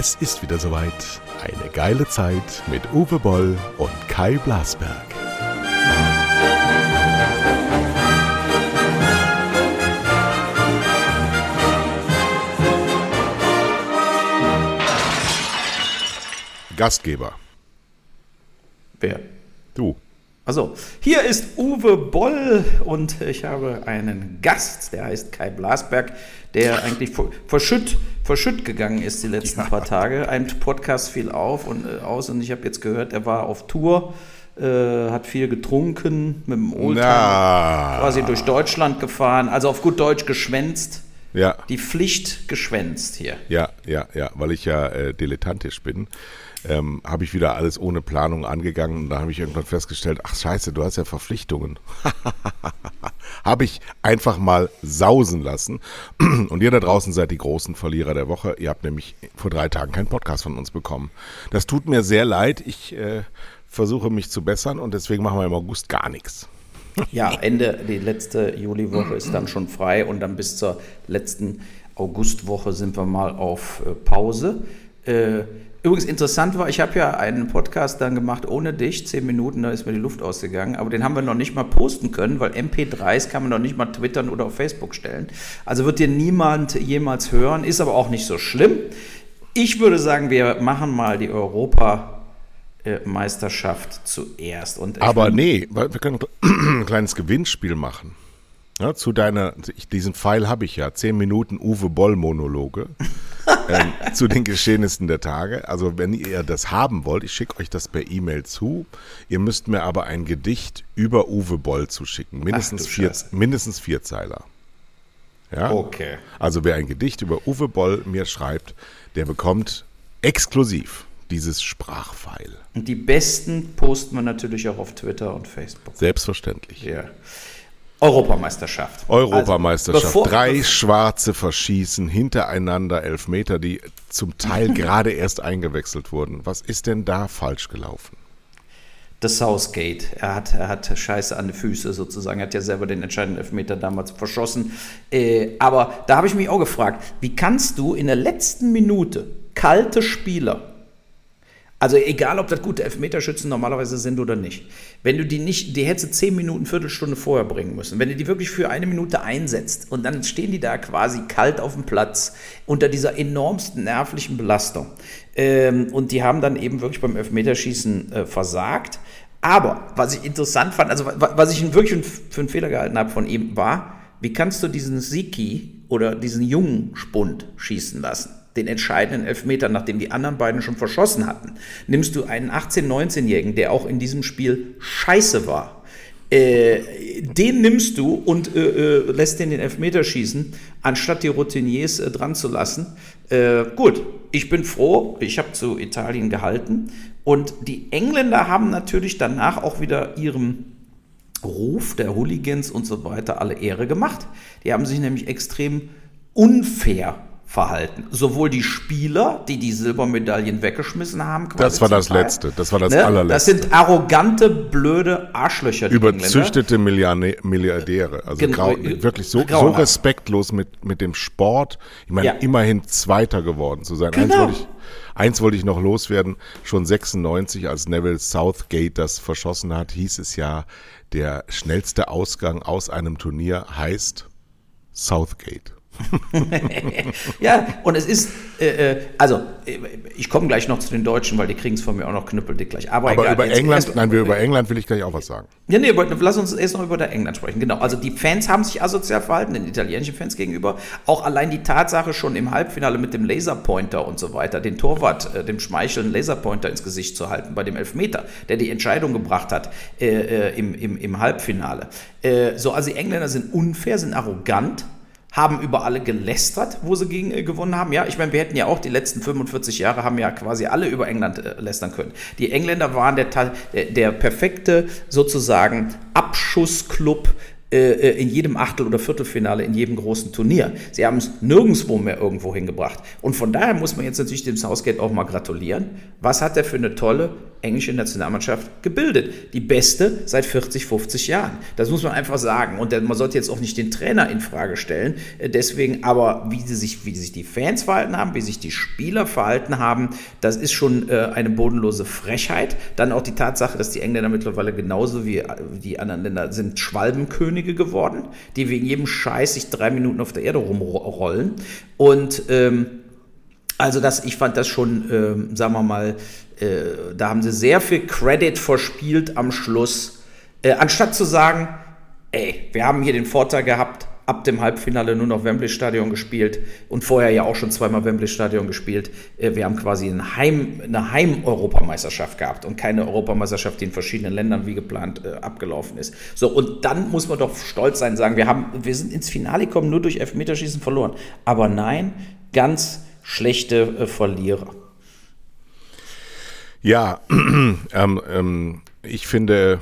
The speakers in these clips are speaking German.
Es ist wieder soweit. Eine geile Zeit mit Uwe Boll und Kai Blasberg. Gastgeber. Wer? Du. Also, hier ist Uwe Boll und ich habe einen Gast, der heißt Kai Blasberg, der eigentlich verschütt, verschütt gegangen ist die letzten paar Tage. Ein Podcast fiel auf und äh, aus und ich habe jetzt gehört, er war auf Tour, äh, hat viel getrunken, mit dem Oldtimer quasi durch Deutschland gefahren, also auf gut Deutsch geschwänzt. Ja. Die Pflicht geschwänzt hier. Ja, ja, ja, weil ich ja äh, dilettantisch bin ähm, habe ich wieder alles ohne Planung angegangen und da habe ich irgendwann festgestellt, ach scheiße, du hast ja Verpflichtungen. habe ich einfach mal sausen lassen. Und ihr da draußen seid die großen Verlierer der Woche. Ihr habt nämlich vor drei Tagen keinen Podcast von uns bekommen. Das tut mir sehr leid. Ich äh, versuche mich zu bessern und deswegen machen wir im August gar nichts. Ja, Ende, die letzte Juliwoche ist dann schon frei und dann bis zur letzten Augustwoche sind wir mal auf äh, Pause. Äh, Übrigens interessant war, ich habe ja einen Podcast dann gemacht ohne dich, zehn Minuten, da ist mir die Luft ausgegangen, aber den haben wir noch nicht mal posten können, weil MP3s kann man noch nicht mal twittern oder auf Facebook stellen. Also wird dir niemand jemals hören, ist aber auch nicht so schlimm. Ich würde sagen, wir machen mal die Europameisterschaft zuerst. Und aber nee, wir können ein kleines Gewinnspiel machen. Ja, zu deiner, diesen Pfeil habe ich ja, zehn Minuten Uwe Boll Monologe ähm, zu den Geschehnissen der Tage. Also wenn ihr das haben wollt, ich schicke euch das per E-Mail zu. Ihr müsst mir aber ein Gedicht über Uwe Boll zuschicken, mindestens Ach, vier, mindestens vier Zeiler. Ja? Okay. Also wer ein Gedicht über Uwe Boll mir schreibt, der bekommt exklusiv dieses Sprachpfeil. Und die besten posten wir natürlich auch auf Twitter und Facebook. Selbstverständlich. Ja. Europameisterschaft. Europameisterschaft. Also, Drei Schwarze verschießen hintereinander Elfmeter, die zum Teil gerade erst eingewechselt wurden. Was ist denn da falsch gelaufen? Das Southgate. Er hat, er hat Scheiße an den Füßen sozusagen. Er hat ja selber den entscheidenden Elfmeter damals verschossen. Äh, aber da habe ich mich auch gefragt, wie kannst du in der letzten Minute kalte Spieler also egal, ob das gute Elfmeterschützen normalerweise sind oder nicht. Wenn du die nicht, die hättest du zehn Minuten, Viertelstunde vorher bringen müssen. Wenn du die wirklich für eine Minute einsetzt und dann stehen die da quasi kalt auf dem Platz unter dieser enormsten nervlichen Belastung. Ähm, und die haben dann eben wirklich beim Elfmeterschießen äh, versagt. Aber was ich interessant fand, also was ich wirklich für einen Fehler gehalten habe von ihm, war, wie kannst du diesen Siki oder diesen jungen Spund schießen lassen? Den entscheidenden Elfmeter, nachdem die anderen beiden schon verschossen hatten, nimmst du einen 18-, 19-Jährigen, der auch in diesem Spiel scheiße war. Äh, den nimmst du und äh, äh, lässt den den Elfmeter schießen, anstatt die Routiniers äh, dran zu lassen. Äh, gut, ich bin froh, ich habe zu Italien gehalten. Und die Engländer haben natürlich danach auch wieder ihrem Ruf der Hooligans und so weiter alle Ehre gemacht. Die haben sich nämlich extrem unfair verhalten. Sowohl die Spieler, die die Silbermedaillen weggeschmissen haben. Das war das Teil, Letzte, das war das ne? allerletzte. Das sind arrogante, blöde Arschlöcher. Die Überzüchtete Milliardäre. Also Gen grau, wirklich so, so, respektlos mit, mit dem Sport. Ich meine, ja. immerhin Zweiter geworden zu sein. Genau. Eins wollte ich, Eins wollte ich noch loswerden. Schon 96, als Neville Southgate das verschossen hat, hieß es ja, der schnellste Ausgang aus einem Turnier heißt Southgate. ja, und es ist, äh, äh also äh, ich komme gleich noch zu den Deutschen, weil die kriegen es von mir auch noch knüppeldick gleich. Aber, aber egal, über England, erst, nein, wir über England will ich gleich auch was sagen. Ja, nee, aber lass uns erst noch über der England sprechen. Genau, also die Fans haben sich asozial verhalten, den italienischen Fans gegenüber. Auch allein die Tatsache schon im Halbfinale mit dem Laserpointer und so weiter, den Torwart, äh, dem Schmeicheln Laserpointer ins Gesicht zu halten bei dem Elfmeter, der die Entscheidung gebracht hat äh, äh im, im, im Halbfinale. So, also die Engländer sind unfair, sind arrogant haben über alle gelästert, wo sie gegen äh, gewonnen haben. Ja, ich meine, wir hätten ja auch die letzten 45 Jahre haben ja quasi alle über England äh, lästern können. Die Engländer waren der, der, der perfekte sozusagen Abschussclub äh, äh, in jedem Achtel- oder Viertelfinale, in jedem großen Turnier. Sie haben es nirgendwo mehr irgendwo hingebracht. Und von daher muss man jetzt natürlich dem Southgate auch mal gratulieren. Was hat er für eine tolle englische Nationalmannschaft gebildet. Die beste seit 40, 50 Jahren. Das muss man einfach sagen. Und man sollte jetzt auch nicht den Trainer in Frage stellen. Äh, deswegen, aber wie, sie sich, wie sich die Fans verhalten haben, wie sich die Spieler verhalten haben, das ist schon äh, eine bodenlose Frechheit. Dann auch die Tatsache, dass die Engländer mittlerweile genauso wie äh, die anderen Länder sind Schwalbenkönige geworden, die wegen jedem Scheiß sich drei Minuten auf der Erde rumrollen. Und ähm, also das, ich fand das schon, ähm, sagen wir mal, äh, da haben sie sehr viel Credit verspielt am Schluss, äh, anstatt zu sagen, ey, wir haben hier den Vorteil gehabt, ab dem Halbfinale nur noch Wembley Stadion gespielt und vorher ja auch schon zweimal Wembley Stadion gespielt. Äh, wir haben quasi ein Heim, eine Heim-Europameisterschaft gehabt und keine Europameisterschaft, die in verschiedenen Ländern wie geplant äh, abgelaufen ist. So, und dann muss man doch stolz sein, sagen, wir haben, wir sind ins Finale gekommen, nur durch Elfmeterschießen verloren. Aber nein, ganz schlechte äh, Verlierer. Ja, ähm, ähm, ich finde,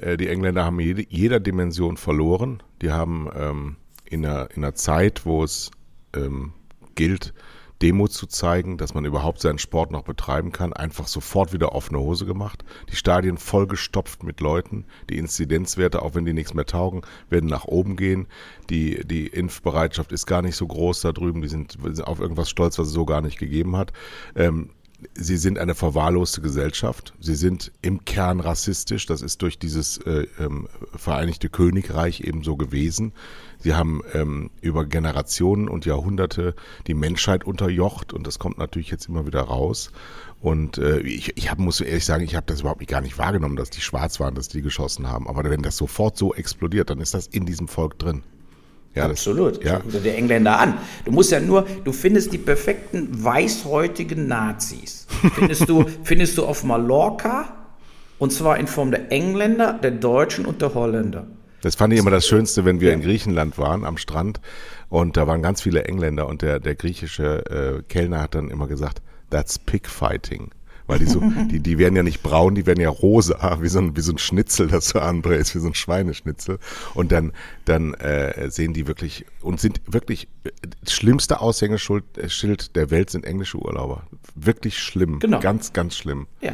äh, die Engländer haben jede, jeder Dimension verloren. Die haben ähm, in, einer, in einer Zeit, wo es ähm, gilt, Demo zu zeigen, dass man überhaupt seinen Sport noch betreiben kann, einfach sofort wieder offene Hose gemacht. Die Stadien vollgestopft mit Leuten. Die Inzidenzwerte, auch wenn die nichts mehr taugen, werden nach oben gehen. Die, die Impfbereitschaft ist gar nicht so groß da drüben. Die sind auf irgendwas stolz, was es so gar nicht gegeben hat. Ähm, Sie sind eine verwahrloste Gesellschaft. Sie sind im Kern rassistisch. Das ist durch dieses äh, ähm, Vereinigte Königreich eben so gewesen. Sie haben ähm, über Generationen und Jahrhunderte die Menschheit unterjocht und das kommt natürlich jetzt immer wieder raus. Und äh, ich, ich hab, muss ehrlich sagen, ich habe das überhaupt gar nicht wahrgenommen, dass die schwarz waren, dass die geschossen haben. Aber wenn das sofort so explodiert, dann ist das in diesem Volk drin. Ja, Absolut. Das, ja. Guck dir die Engländer an. Du musst ja nur, du findest die perfekten weißhäutigen Nazis. Findest du, findest du auf Mallorca und zwar in Form der Engländer, der Deutschen und der Holländer. Das fand ich immer das Schönste, wenn wir ja. in Griechenland waren am Strand und da waren ganz viele Engländer und der, der griechische äh, Kellner hat dann immer gesagt, that's pig fighting weil die so, die, die werden ja nicht braun, die werden ja rosa, wie so ein, wie so ein Schnitzel, das du anbrätst, wie so ein Schweineschnitzel. Und dann, dann äh, sehen die wirklich und sind wirklich das schlimmste Aushängeschild äh, der Welt sind englische Urlauber. Wirklich schlimm. Genau. Ganz, ganz schlimm. Ja.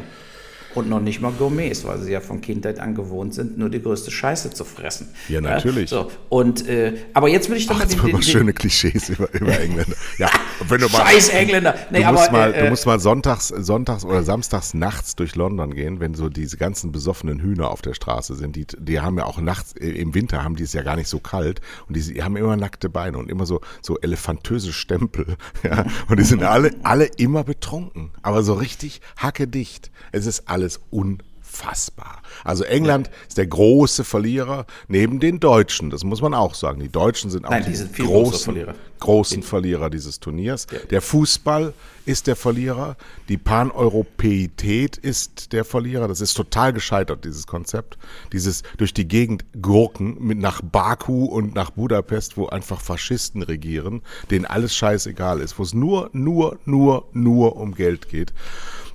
Und noch nicht mal Gourmets, weil sie ja von Kindheit an gewohnt sind, nur die größte Scheiße zu fressen. Ja, natürlich. Ja, so. Und, äh, aber jetzt will ich doch Ach, mal den, den, den schöne Klischees über, über Engländer. Ja, wenn du mal, Scheiß Engländer. Nee, du, musst aber, mal, äh, du musst mal sonntags, sonntags oder samstags nachts durch London gehen, wenn so diese ganzen besoffenen Hühner auf der Straße sind. Die, die haben ja auch nachts, äh, im Winter haben die es ja gar nicht so kalt und die, die haben immer nackte Beine und immer so, so elefantöse Stempel. Ja, und die sind alle, alle immer betrunken, aber so richtig hackedicht. Es ist alles unfassbar. Also England ja. ist der große Verlierer neben den Deutschen. Das muss man auch sagen. Die Deutschen sind auch Nein, die, die großen, Verlierer. großen Verlierer dieses Turniers. Ja. Der Fußball ist der Verlierer. Die Paneuropäität ist der Verlierer. Das ist total gescheitert, dieses Konzept. Dieses durch die Gegend Gurken mit nach Baku und nach Budapest, wo einfach Faschisten regieren, denen alles scheißegal ist, wo es nur, nur, nur, nur um Geld geht.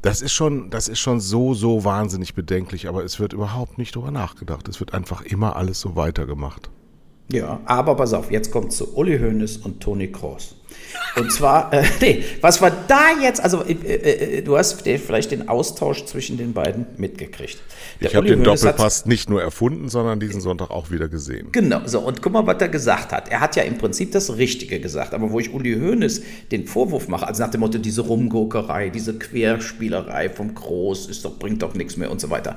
Das ist schon, das ist schon so, so wahnsinnig bedenklich, aber es wird überhaupt nicht drüber nachgedacht. Es wird einfach immer alles so weitergemacht. Ja, aber pass auf, jetzt kommt zu Uli Hoeneß und Toni Kroos. Und zwar, äh, nee, was war da jetzt? Also, äh, äh, du hast vielleicht den Austausch zwischen den beiden mitgekriegt. Der ich habe den Doppelpass nicht nur erfunden, sondern diesen Sonntag auch wieder gesehen. Genau, so, und guck mal, was er gesagt hat. Er hat ja im Prinzip das Richtige gesagt, aber wo ich Uli Hoeneß den Vorwurf mache, also nach dem Motto, diese Rumgurkerei, diese Querspielerei vom Groß, ist doch, bringt doch nichts mehr und so weiter.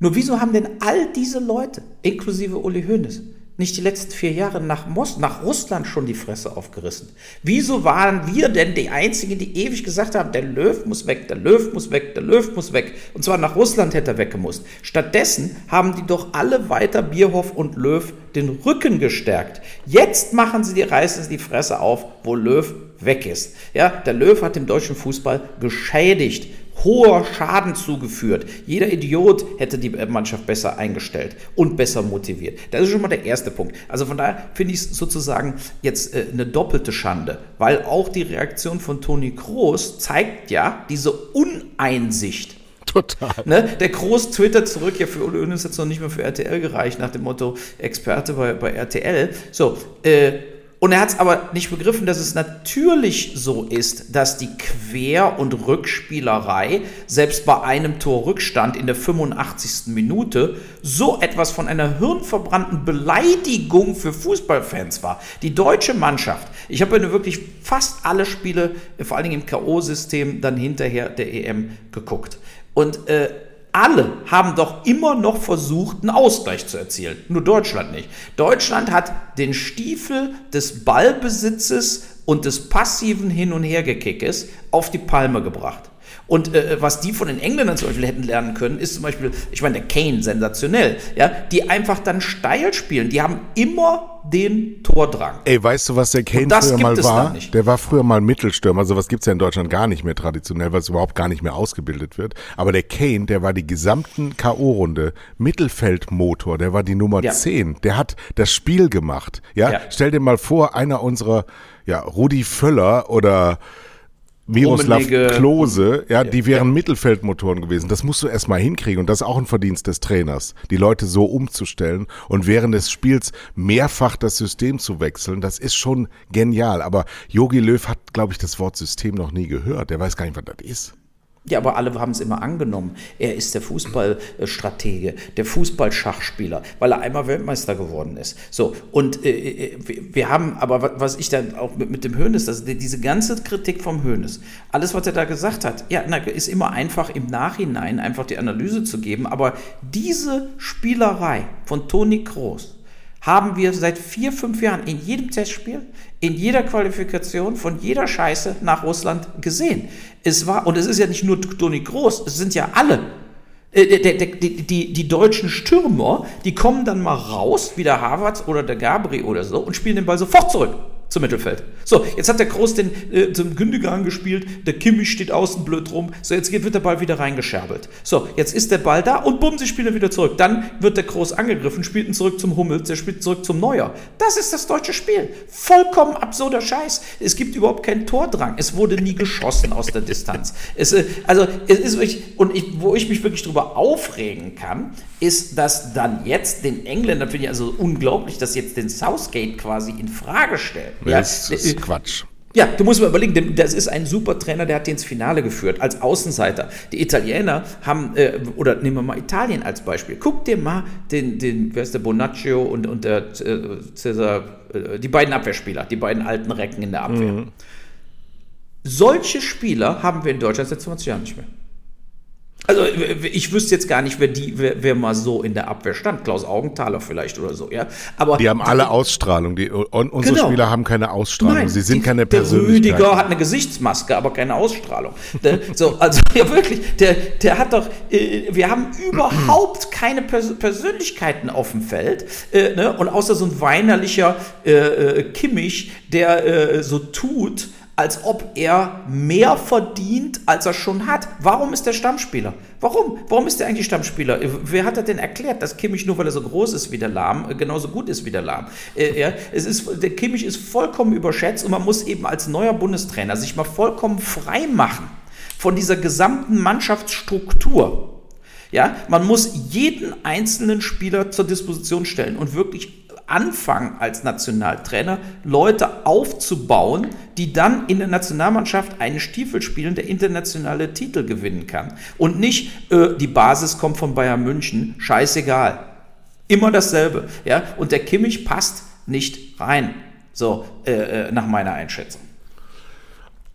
Nur wieso haben denn all diese Leute, inklusive Uli Hoeneß, nicht die letzten vier Jahre nach, Mos nach Russland schon die Fresse aufgerissen? Wieso waren wir denn die Einzigen, die ewig gesagt haben, der Löw muss weg, der Löw muss weg, der Löw muss weg? Und zwar nach Russland hätte er weggemusst. Stattdessen haben die doch alle weiter Bierhoff und Löw den Rücken gestärkt. Jetzt machen sie die, reißen die Fresse auf, wo Löw weg ist. Ja, der Löw hat dem deutschen Fußball geschädigt hoher Schaden zugeführt. Jeder Idiot hätte die Mannschaft besser eingestellt und besser motiviert. Das ist schon mal der erste Punkt. Also von daher finde ich es sozusagen jetzt äh, eine doppelte Schande, weil auch die Reaktion von Toni Kroos zeigt ja diese Uneinsicht. Total. Ne? Der Groß twittert zurück, ja, für Uli Hoeneß jetzt noch nicht mehr für RTL gereicht, nach dem Motto Experte bei, bei RTL. So, äh, und er hat es aber nicht begriffen, dass es natürlich so ist, dass die Quer- und Rückspielerei selbst bei einem Torrückstand in der 85. Minute so etwas von einer hirnverbrannten Beleidigung für Fußballfans war. Die deutsche Mannschaft, ich habe ja wirklich fast alle Spiele, vor allen Dingen im K.O.-System, dann hinterher der EM geguckt. Und äh, alle haben doch immer noch versucht, einen Ausgleich zu erzielen. Nur Deutschland nicht. Deutschland hat den Stiefel des Ballbesitzes und des passiven Hin- und Hergekickes auf die Palme gebracht. Und äh, was die von den Engländern zum Beispiel hätten lernen können, ist zum Beispiel, ich meine, der Kane, sensationell, ja, die einfach dann steil spielen. Die haben immer den Tordrang. Ey, weißt du, was der Kane früher mal war? Der war früher mal Mittelstürmer. Also was gibt's ja in Deutschland gar nicht mehr traditionell, weil es überhaupt gar nicht mehr ausgebildet wird. Aber der Kane, der war die gesamten K.O.-Runde Mittelfeldmotor. Der war die Nummer ja. 10. Der hat das Spiel gemacht. Ja? ja, stell dir mal vor, einer unserer, ja, Rudi Völler oder Miroslav Klose, ja, die wären ja. Mittelfeldmotoren gewesen. Das musst du erstmal hinkriegen und das ist auch ein Verdienst des Trainers, die Leute so umzustellen und während des Spiels mehrfach das System zu wechseln. Das ist schon genial. Aber Yogi Löw hat, glaube ich, das Wort System noch nie gehört. Der weiß gar nicht, was das ist. Ja, aber alle haben es immer angenommen. Er ist der Fußballstratege, der Fußballschachspieler, weil er einmal Weltmeister geworden ist. So, und äh, äh wir haben, aber was ich dann auch mit, mit dem Hönes, also diese ganze Kritik vom Hönes, alles, was er da gesagt hat, ja, na, ist immer einfach im Nachhinein einfach die Analyse zu geben, aber diese Spielerei von Toni Kroos, haben wir seit vier, fünf Jahren in jedem Testspiel, in jeder Qualifikation von jeder Scheiße nach Russland gesehen. Es war, und es ist ja nicht nur Toni Groß, es sind ja alle. Äh, die, die, die, deutschen Stürmer, die kommen dann mal raus, wie der Harvard oder der Gabri oder so, und spielen den Ball sofort zurück zum Mittelfeld. So, jetzt hat der Groß den äh, zum Gündogan gespielt, der Kimmich steht außen blöd rum. So, jetzt wird der Ball wieder reingescherbelt. So, jetzt ist der Ball da und bumm, sie spielen wieder zurück. Dann wird der Groß angegriffen, spielt ihn zurück zum Hummels, der spielt zurück zum Neuer. Das ist das deutsche Spiel. Vollkommen absurder Scheiß. Es gibt überhaupt keinen Tordrang. Es wurde nie geschossen aus der Distanz. Es, äh, also, es ist wirklich, und ich, wo ich mich wirklich drüber aufregen kann, ist, dass dann jetzt den Engländern, finde ich also unglaublich, dass jetzt den Southgate quasi in Frage stellen. Ja, das ist Quatsch. Ja, du musst mal überlegen, das ist ein super Trainer, der hat den ins Finale geführt, als Außenseiter. Die Italiener haben, äh, oder nehmen wir mal Italien als Beispiel. Guck dir mal den, den wer ist der, Bonaccio und, und der äh, Cesar, äh, die beiden Abwehrspieler, die beiden alten Recken in der Abwehr. Mhm. Solche Spieler haben wir in Deutschland seit 20 Jahren nicht mehr. Also ich wüsste jetzt gar nicht, wer die, wer, wer, mal so in der Abwehr stand. Klaus Augenthaler vielleicht oder so, ja. Aber die haben alle Ausstrahlung. Die, und unsere genau. Spieler haben keine Ausstrahlung. Nein, Sie sind die, keine Persönlichkeit. Der Rüdiger hat eine Gesichtsmaske, aber keine Ausstrahlung. der, so, also ja wirklich, der, der hat doch. Äh, wir haben überhaupt keine Pers Persönlichkeiten auf dem Feld. Äh, ne? Und außer so ein weinerlicher äh, äh Kimmich, der äh, so tut als ob er mehr verdient, als er schon hat. Warum ist der Stammspieler? Warum? Warum ist er eigentlich Stammspieler? Wer hat er denn erklärt, dass Kimmich nur weil er so groß ist wie der Lahm, äh, genauso gut ist wie der Lahm? Äh, ja, es ist, der Kimmich ist vollkommen überschätzt und man muss eben als neuer Bundestrainer sich mal vollkommen frei machen von dieser gesamten Mannschaftsstruktur. Ja, man muss jeden einzelnen Spieler zur Disposition stellen und wirklich anfangen als Nationaltrainer, Leute aufzubauen, die dann in der Nationalmannschaft einen Stiefel spielen, der internationale Titel gewinnen kann. Und nicht, äh, die Basis kommt von Bayern München, scheißegal. Immer dasselbe. Ja? Und der Kimmich passt nicht rein. So, äh, äh nach meiner Einschätzung.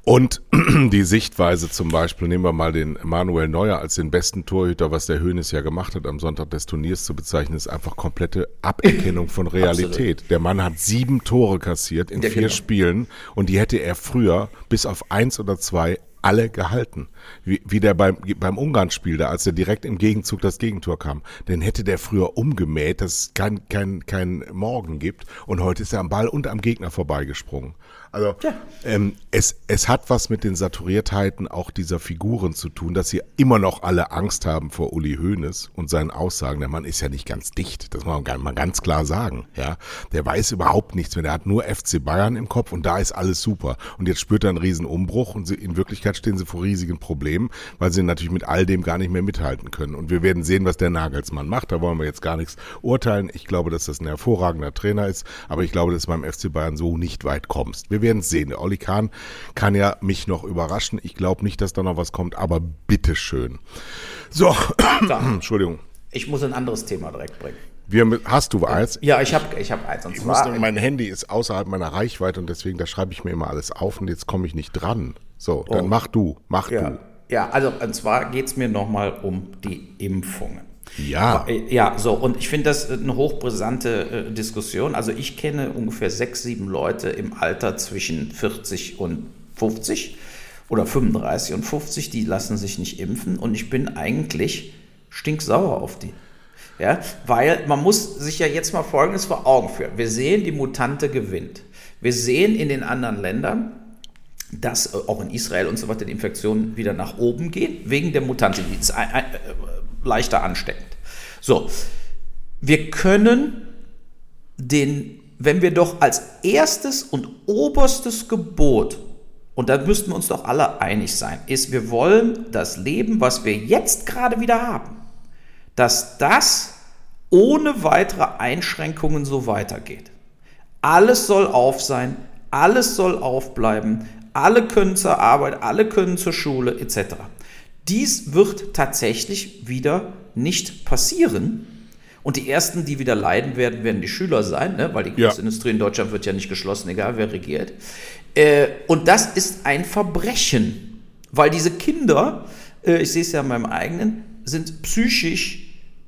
Und die Sichtweise zum Beispiel, nehmen wir mal den Manuel Neuer als den besten Torhüter, was der Hönes ja gemacht hat, am Sonntag des Turniers zu bezeichnen, ist einfach komplette Aberkennung von Realität. Der Mann hat sieben Tore kassiert in ja, vier genau. Spielen und die hätte er früher bis auf eins oder zwei alle gehalten. Wie, wie der beim, beim Ungarn-Spiel da, als er direkt im Gegenzug das Gegentor kam. Den hätte der früher umgemäht, dass es kein, kein, kein Morgen gibt. Und heute ist er am Ball und am Gegner vorbeigesprungen. Also ja. ähm, es, es hat was mit den Saturiertheiten auch dieser Figuren zu tun, dass sie immer noch alle Angst haben vor Uli Hoeneß und seinen Aussagen. Der Mann ist ja nicht ganz dicht, das muss man mal ganz klar sagen. Ja, Der weiß überhaupt nichts mehr, der hat nur FC Bayern im Kopf und da ist alles super. Und jetzt spürt er einen riesen Umbruch und sie, in Wirklichkeit stehen sie vor riesigen Problemen, weil sie natürlich mit all dem gar nicht mehr mithalten können. Und wir werden sehen, was der Nagelsmann macht. Da wollen wir jetzt gar nichts urteilen. Ich glaube, dass das ein hervorragender Trainer ist, aber ich glaube, dass du beim FC Bayern so nicht weit kommst. Wir werden es sehen. Der Olli Kahn kann ja mich noch überraschen. Ich glaube nicht, dass da noch was kommt, aber bitteschön. So, Entschuldigung. Ich muss ein anderes Thema direkt bringen. Wir, hast du eins? Ja, ich habe ich hab eins. Und ich muss, mein Handy ist außerhalb meiner Reichweite und deswegen, da schreibe ich mir immer alles auf und jetzt komme ich nicht dran. So, dann oh. mach du, mach ja. du. Ja, also und zwar geht es mir nochmal um die Impfungen. Ja. Äh, ja, so, und ich finde das eine hochbrisante äh, Diskussion. Also ich kenne ungefähr sechs, sieben Leute im Alter zwischen 40 und 50 oder 35 und 50, die lassen sich nicht impfen und ich bin eigentlich stinksauer auf die. Ja, weil man muss sich ja jetzt mal Folgendes vor Augen führen. Wir sehen, die Mutante gewinnt. Wir sehen in den anderen Ländern, dass äh, auch in Israel und so weiter die Infektionen wieder nach oben gehen, wegen der Mutante. Leichter ansteckend. So, wir können den, wenn wir doch als erstes und oberstes Gebot, und da müssten wir uns doch alle einig sein, ist, wir wollen das Leben, was wir jetzt gerade wieder haben, dass das ohne weitere Einschränkungen so weitergeht. Alles soll auf sein, alles soll aufbleiben, alle können zur Arbeit, alle können zur Schule etc. Dies wird tatsächlich wieder nicht passieren. Und die ersten, die wieder leiden werden, werden die Schüler sein, ne? weil die Kunstindustrie ja. in Deutschland wird ja nicht geschlossen, egal wer regiert. Äh, und das ist ein Verbrechen, weil diese Kinder, äh, ich sehe es ja in meinem eigenen, sind psychisch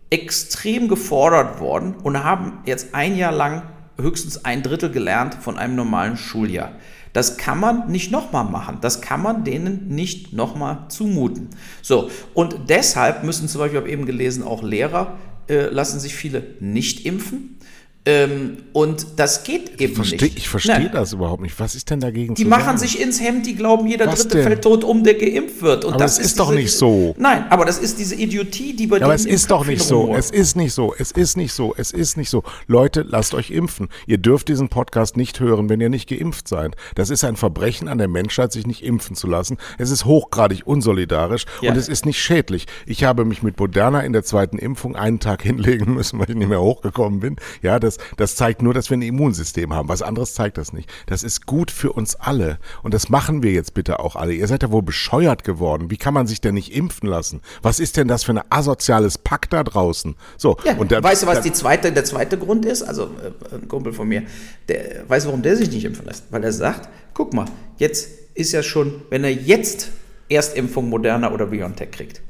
extrem gefordert worden und haben jetzt ein Jahr lang höchstens ein Drittel gelernt von einem normalen Schuljahr. Das kann man nicht nochmal machen. Das kann man denen nicht nochmal zumuten. So, und deshalb müssen zum Beispiel, ich habe eben gelesen, auch Lehrer äh, lassen sich viele nicht impfen. Ähm, und das geht eben versteh, nicht. Ich verstehe das überhaupt nicht. Was ist denn dagegen Die machen sagen? sich ins Hemd, die glauben, jeder Was Dritte denn? fällt tot um, der geimpft wird. Und aber das ist, ist doch diese, nicht so. Nein, aber das ist diese Idiotie, die bei ja, Aber es ist doch nicht so. Es ist nicht so. Es ist nicht so. Es ist nicht so. Leute, lasst euch impfen. Ihr dürft diesen Podcast nicht hören, wenn ihr nicht geimpft seid. Das ist ein Verbrechen an der Menschheit, sich nicht impfen zu lassen. Es ist hochgradig unsolidarisch ja. und es ist nicht schädlich. Ich habe mich mit Moderna in der zweiten Impfung einen Tag hinlegen müssen, weil ich nicht mehr hochgekommen bin. Ja, das das, das zeigt nur, dass wir ein Immunsystem haben. Was anderes zeigt das nicht. Das ist gut für uns alle. Und das machen wir jetzt bitte auch alle. Ihr seid ja wohl bescheuert geworden. Wie kann man sich denn nicht impfen lassen? Was ist denn das für ein asoziales Pack da draußen? So. Ja, und der, weißt du, was die zweite, der zweite Grund ist? Also, äh, ein Kumpel von mir, der weiß, warum der sich nicht impfen lässt. Weil er sagt, guck mal, jetzt ist ja schon, wenn er jetzt Erstimpfung Moderna oder BioNTech kriegt,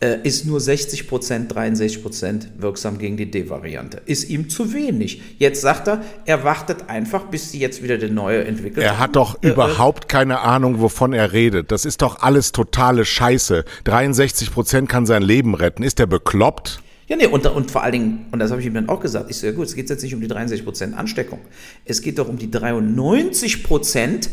ist nur 60 Prozent, 63 Prozent wirksam gegen die D-Variante. Ist ihm zu wenig. Jetzt sagt er, er wartet einfach, bis sie jetzt wieder den neue entwickelt Er hat doch äh, äh, überhaupt keine Ahnung, wovon er redet. Das ist doch alles totale Scheiße. 63 Prozent kann sein Leben retten. Ist der bekloppt? Ja, nee, und, und vor allen Dingen, und das habe ich ihm dann auch gesagt, ich so, ja gut, es geht jetzt nicht um die 63 Prozent Ansteckung. Es geht doch um die 93 Prozent,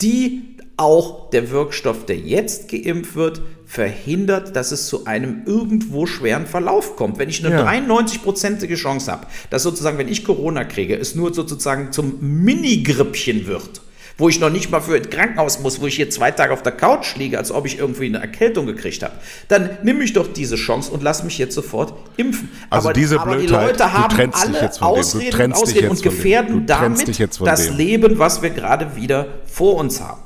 die auch der Wirkstoff, der jetzt geimpft wird, verhindert, dass es zu einem irgendwo schweren Verlauf kommt. Wenn ich eine ja. 93-prozentige Chance habe, dass sozusagen, wenn ich Corona kriege, es nur sozusagen zum Mini-Grippchen wird, wo ich noch nicht mal für ein Krankenhaus muss, wo ich hier zwei Tage auf der Couch liege, als ob ich irgendwie eine Erkältung gekriegt habe, dann nehme ich doch diese Chance und lass mich jetzt sofort impfen. Also aber, diese aber Blödheit, die Leute haben alle Ausreden, Ausreden und gefährden damit das. Leben, was wir gerade wieder vor uns haben.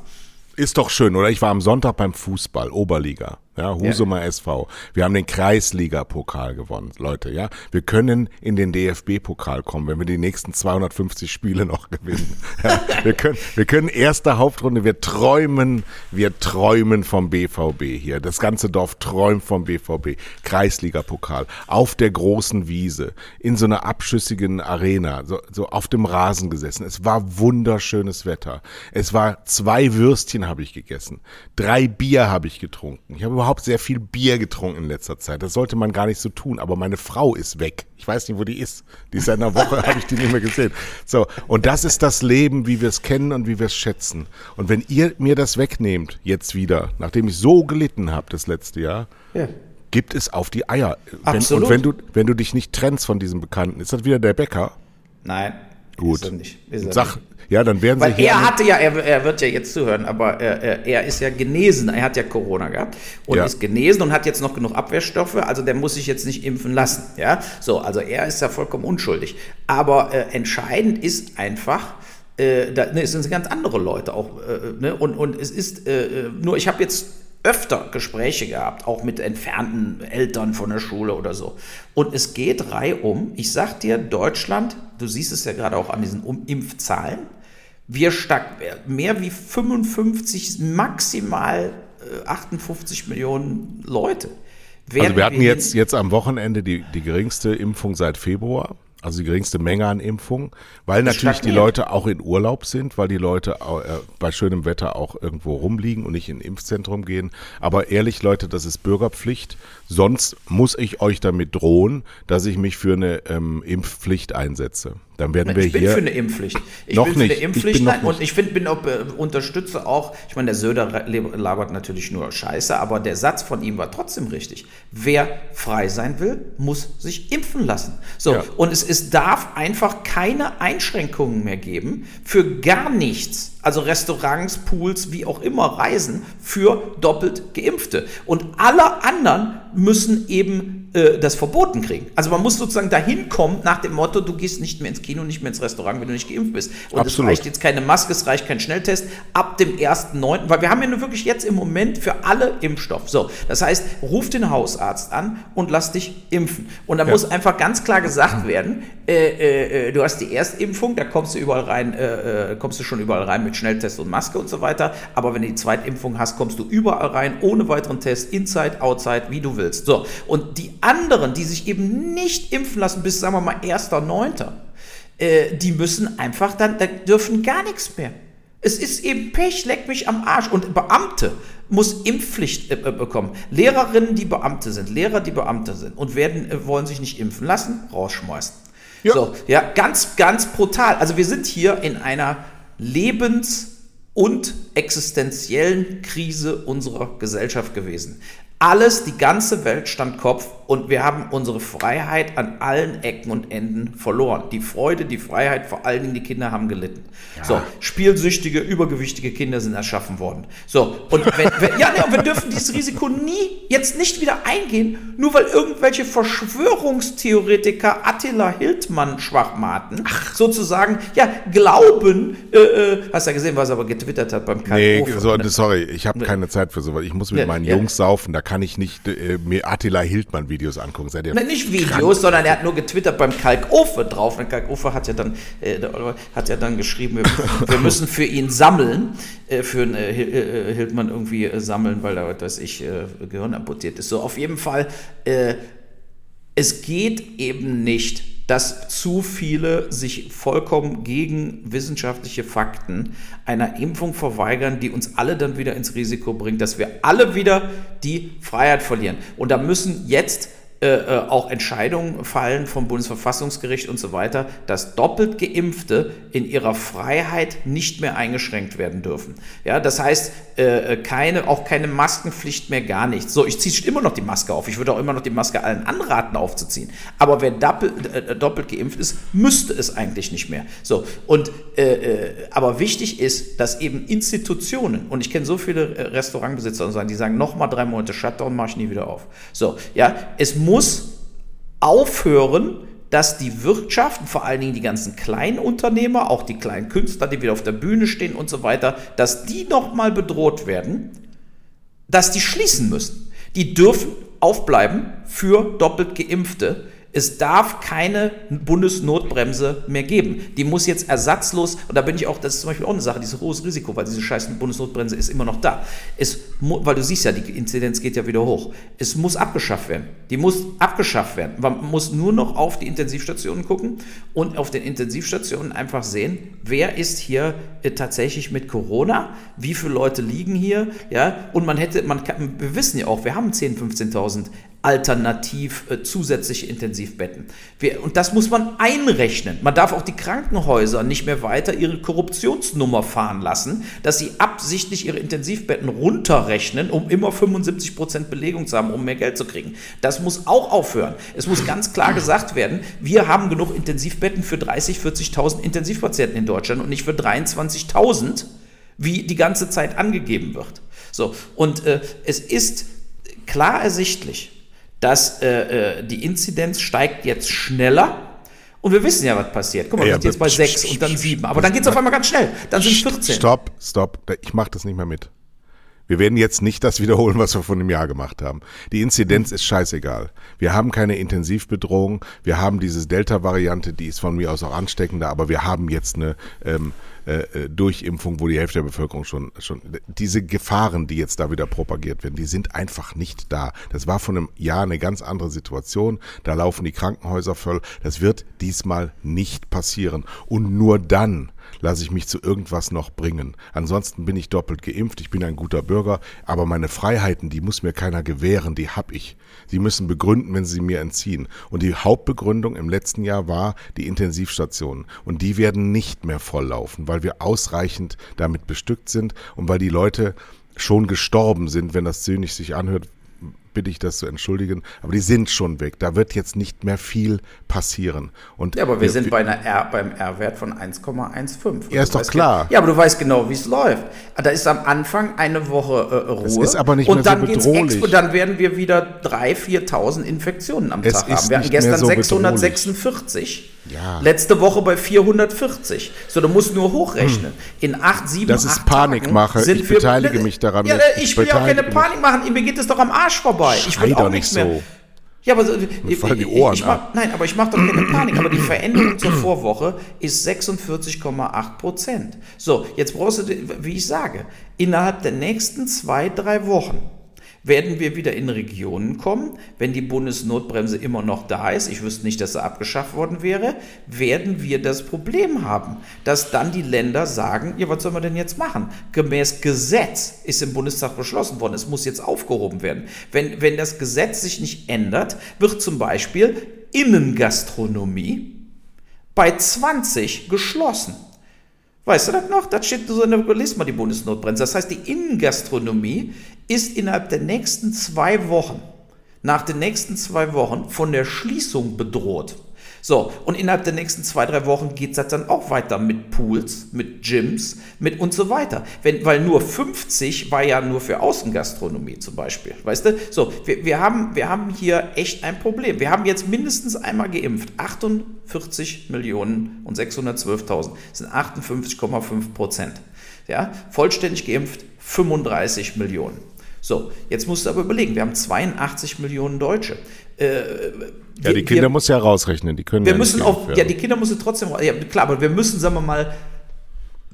Ist doch schön, oder? Ich war am Sonntag beim Fußball, Oberliga ja, Husumer ja. SV. Wir haben den Kreisliga-Pokal gewonnen, Leute, ja. Wir können in den DFB-Pokal kommen, wenn wir die nächsten 250 Spiele noch gewinnen. Ja, wir können, wir können erste Hauptrunde, wir träumen, wir träumen vom BVB hier. Das ganze Dorf träumt vom BVB. Kreisliga-Pokal. Auf der großen Wiese, in so einer abschüssigen Arena, so, so auf dem Rasen gesessen. Es war wunderschönes Wetter. Es war zwei Würstchen habe ich gegessen. Drei Bier habe ich getrunken. Ich habe überhaupt sehr viel Bier getrunken in letzter Zeit. Das sollte man gar nicht so tun, aber meine Frau ist weg. Ich weiß nicht, wo die ist. Die ist seit einer Woche, habe ich die nicht mehr gesehen. So, und das ist das Leben, wie wir es kennen und wie wir es schätzen. Und wenn ihr mir das wegnehmt, jetzt wieder, nachdem ich so gelitten habe das letzte Jahr, ja. gibt es auf die Eier. Absolut. Wenn, und wenn du, wenn du dich nicht trennst von diesem Bekannten, ist das wieder der Bäcker? Nein. Gut. Ist er nicht. Ist er Sag, nicht. Ja, dann werden Weil sie er hatte ja, er, er, wird ja jetzt zuhören, aber er, er, ist ja genesen. Er hat ja Corona gehabt und ja. ist genesen und hat jetzt noch genug Abwehrstoffe. Also der muss sich jetzt nicht impfen lassen. Ja, so, also er ist ja vollkommen unschuldig. Aber äh, entscheidend ist einfach, äh, da, ne, es sind ganz andere Leute auch. Äh, ne, und, und es ist äh, äh, nur, ich habe jetzt öfter Gespräche gehabt, auch mit entfernten Eltern von der Schule oder so. Und es geht reihum. Ich sag dir, Deutschland, du siehst es ja gerade auch an diesen Impfzahlen, wir stark, mehr wie 55, maximal 58 äh, Millionen Leute. also wir hatten jetzt, jetzt am Wochenende die, die geringste Impfung seit Februar. Also die geringste Menge an Impfungen, weil natürlich die Leute auch in Urlaub sind, weil die Leute äh, bei schönem Wetter auch irgendwo rumliegen und nicht in ein Impfzentrum gehen. Aber ehrlich, Leute, das ist Bürgerpflicht. Sonst muss ich euch damit drohen, dass ich mich für eine ähm, Impfpflicht einsetze. Dann werden wir ich hier. Ich bin für eine Impfpflicht. Ich noch bin für nicht. eine Impfpflicht. Ich nein, und ich find, bin auch, äh, unterstütze auch, ich meine, der Söder labert natürlich nur Scheiße, aber der Satz von ihm war trotzdem richtig. Wer frei sein will, muss sich impfen lassen. So, ja. und es, es darf einfach keine Einschränkungen mehr geben für gar nichts also Restaurants, Pools, wie auch immer, Reisen für doppelt Geimpfte. Und alle anderen müssen eben äh, das verboten kriegen. Also man muss sozusagen dahin kommen nach dem Motto, du gehst nicht mehr ins Kino, nicht mehr ins Restaurant, wenn du nicht geimpft bist. Und Absolut. es reicht jetzt keine Maske, es reicht kein Schnelltest ab dem 1.9., weil wir haben ja nur wirklich jetzt im Moment für alle Impfstoff. So, das heißt, ruf den Hausarzt an und lass dich impfen. Und da ja. muss einfach ganz klar gesagt werden, äh, äh, äh, du hast die Erstimpfung, da kommst du überall rein, äh, äh, kommst du schon überall rein mit Schnelltest und Maske und so weiter. Aber wenn du die Zweitimpfung hast, kommst du überall rein, ohne weiteren Test, Inside, Outside, wie du willst. So, und die anderen, die sich eben nicht impfen lassen bis, sagen wir mal, 1.9., äh, die müssen einfach dann, da dürfen gar nichts mehr. Es ist eben Pech, leck mich am Arsch. Und Beamte muss Impfpflicht äh, äh bekommen. Lehrerinnen, die Beamte sind, Lehrer, die Beamte sind und werden, äh, wollen sich nicht impfen lassen, rausschmeißen. Ja. So, ja, ganz, ganz brutal. Also wir sind hier in einer Lebens- und existenziellen Krise unserer Gesellschaft gewesen. Alles, die ganze Welt stand Kopf und wir haben unsere Freiheit an allen Ecken und Enden verloren. Die Freude, die Freiheit, vor allen Dingen die Kinder haben gelitten. Ja. So, spielsüchtige, übergewichtige Kinder sind erschaffen worden. So, und wenn, wenn, ja, nee, wir dürfen dieses Risiko nie, jetzt nicht wieder eingehen, nur weil irgendwelche Verschwörungstheoretiker Attila Hildmann Schwachmaten Ach. sozusagen, ja, glauben, äh, äh, hast ja gesehen, was er aber getwittert hat beim Kai Nee, so, sorry, ich habe keine Zeit für sowas. Ich muss mit ja, meinen ja. Jungs saufen, da kann ich nicht äh, mir Attila Hildmann Videos angucken. Seid ihr Nein, nicht Videos, krank? sondern er hat nur getwittert beim Kalkofe drauf. Und Kalkofe hat ja dann, äh, hat ja dann geschrieben, wir, wir müssen für ihn sammeln, äh, für äh, äh, Hildmann irgendwie äh, sammeln, weil da, weiß ich, äh, Gehirn amputiert ist. So, auf jeden Fall, äh, es geht eben nicht, dass zu viele sich vollkommen gegen wissenschaftliche Fakten einer Impfung verweigern, die uns alle dann wieder ins Risiko bringt, dass wir alle wieder die Freiheit verlieren. Und da müssen jetzt äh, äh, auch Entscheidungen fallen vom Bundesverfassungsgericht und so weiter, dass doppelt Geimpfte in ihrer Freiheit nicht mehr eingeschränkt werden dürfen. Ja, das heißt, äh, keine, auch keine Maskenpflicht mehr, gar nichts. So, ich ziehe immer noch die Maske auf. Ich würde auch immer noch die Maske allen anraten aufzuziehen. Aber wer doppelt, äh, doppelt geimpft ist, müsste es eigentlich nicht mehr. So, und äh, äh aber wichtig ist, dass eben Institutionen, und ich kenne so viele Restaurantbesitzer und sagen, die sagen, nochmal drei Monate Shutdown, mache ich nie wieder auf. So, ja, es muss muss aufhören, dass die Wirtschaft, vor allen Dingen die ganzen kleinen Unternehmer, auch die kleinen Künstler, die wieder auf der Bühne stehen und so weiter, dass die nochmal bedroht werden, dass die schließen müssen. Die dürfen aufbleiben für doppelt Geimpfte Es darf keine Bundesnotbremse mehr geben. Die muss jetzt ersatzlos, und da bin ich auch, das ist zum Beispiel auch eine Sache, dieses hohes Risiko, weil diese scheiß Bundesnotbremse ist immer noch da. Es, weil du siehst ja, die Inzidenz geht ja wieder hoch. Es muss abgeschafft werden. Die muss abgeschafft werden. Man muss nur noch auf die Intensivstationen gucken und auf den Intensivstationen einfach sehen, wer ist hier äh, tatsächlich mit Corona, wie viele Leute liegen hier, ja, und man hätte, man kann, wir wissen ja auch, wir haben 10.000, 15.000 alternativ äh, zusätzliche Intensivbetten. Wir, und das muss man einrechnen. Man darf auch die Krankenhäuser nicht mehr weiter ihre Korruptionsnummer fahren lassen, dass sie absichtlich ihre Intensivbetten runterrechnen, um immer 75 Prozent Belegung zu haben, um mehr Geld zu kriegen. Das muss auch aufhören. Es muss ganz klar gesagt werden, wir haben genug Intensivbetten für 30, 40.000 Intensivpatienten in Deutschland und nicht für 23.000, wie die ganze Zeit angegeben wird. So, und äh, es ist klar ersichtlich, dass äh, äh, die Inzidenz steigt jetzt schneller. Und wir wissen ja, was passiert. Guck mal, wir sind jetzt bei 6 und dann 7. Aber dann geht es auf einmal ganz schnell. Dann sind 14. Stopp, stopp. Ich mache das nicht mehr mit. Wir werden jetzt nicht das wiederholen, was wir vor einem Jahr gemacht haben. Die Inzidenz ist scheißegal. Wir haben keine Intensivbedrohung. Wir haben diese Delta-Variante, die ist von mir aus auch ansteckender, aber wir haben jetzt eine ähm, äh, äh, Durchimpfung, wo die Hälfte der Bevölkerung schon, schon, diese Gefahren, die jetzt da wieder propagiert werden, die sind einfach nicht da. Das war vor einem Jahr eine ganz andere Situation. Da laufen die Krankenhäuser voll. Das wird diesmal nicht passieren. Und nur dann lasse ich mich zu irgendwas noch bringen. Ansonsten bin ich doppelt geimpft, ich bin ein guter Bürger, aber meine Freiheiten, die muss mir keiner gewähren, die hab ich. Sie müssen begründen, wenn sie mir entziehen. Und die Hauptbegründung im letzten Jahr war die Intensivstationen. Und die werden nicht mehr volllaufen, weil wir ausreichend damit bestückt sind und weil die Leute schon gestorben sind, wenn das zynisch sich anhört, bitte ich das zu entschuldigen, aber die sind schon weg. Da wird jetzt nicht mehr viel passieren. Und ja, aber wir, sind bei einer R, beim R-Wert von 1,15. Ja, ist doch klar. Ja, aber du weißt genau, wie es läuft. Da ist am Anfang eine Woche äh, Ruhe. Das ist aber nicht und mehr so bedrohlich. und dann werden wir wieder 3.000, 4.000 Infektionen am es Tag haben. Wir hatten gestern so 646. Ja. Letzte Woche bei 440. So, du musst nur hochrechnen. Hm. In 8, 7, Das ist Panikmache. Sind ich beteilige wir, mich daran. Ja, ich, ich will ja auch keine Panik machen. Mir geht es doch am Arsch vorbei. Ich will auch nichts mehr. So. Ja, aber ich, fallen die Ohren ich mach, nein, aber ich mache doch keine Panik. Aber die Veränderung zur Vorwoche ist 46,8 Prozent. So, jetzt brauchst du, wie ich sage, innerhalb der nächsten zwei, drei Wochen werden wir wieder in Regionen kommen, wenn die Bundesnotbremse immer noch da ist, ich wüsste nicht, dass sie abgeschafft worden wäre, werden wir das Problem haben, dass dann die Länder sagen, ja, was sollen wir denn jetzt machen? Gemäß Gesetz ist im Bundestag beschlossen worden, es muss jetzt aufgehoben werden. Wenn, wenn das Gesetz sich nicht ändert, wird zum Beispiel Innengastronomie bei 20 geschlossen. Weißt du das noch? Das steht so in der Liste mal die Bundesnotbremse. Das heißt, die Innengastronomie ist innerhalb der nächsten zwei Wochen, nach den nächsten zwei Wochen von der Schließung bedroht. So, und innerhalb der nächsten zwei, drei Wochen geht es dann auch weiter mit Pools, mit Gyms, mit und so weiter. Wenn, weil nur 50 war ja nur für Außengastronomie zum Beispiel. Weißt du? So, wir, wir, haben, wir haben hier echt ein Problem. Wir haben jetzt mindestens einmal geimpft. 48 Millionen und 612.000 sind 58,5 Prozent. Ja, vollständig geimpft 35 Millionen. So, jetzt musst du aber überlegen, wir haben 82 Millionen Deutsche. Äh, ja, die Kinder wir, muss ja rausrechnen, die können wir ja müssen auch, ja, die Kinder müssen trotzdem, ja, klar, aber wir müssen, sagen wir mal,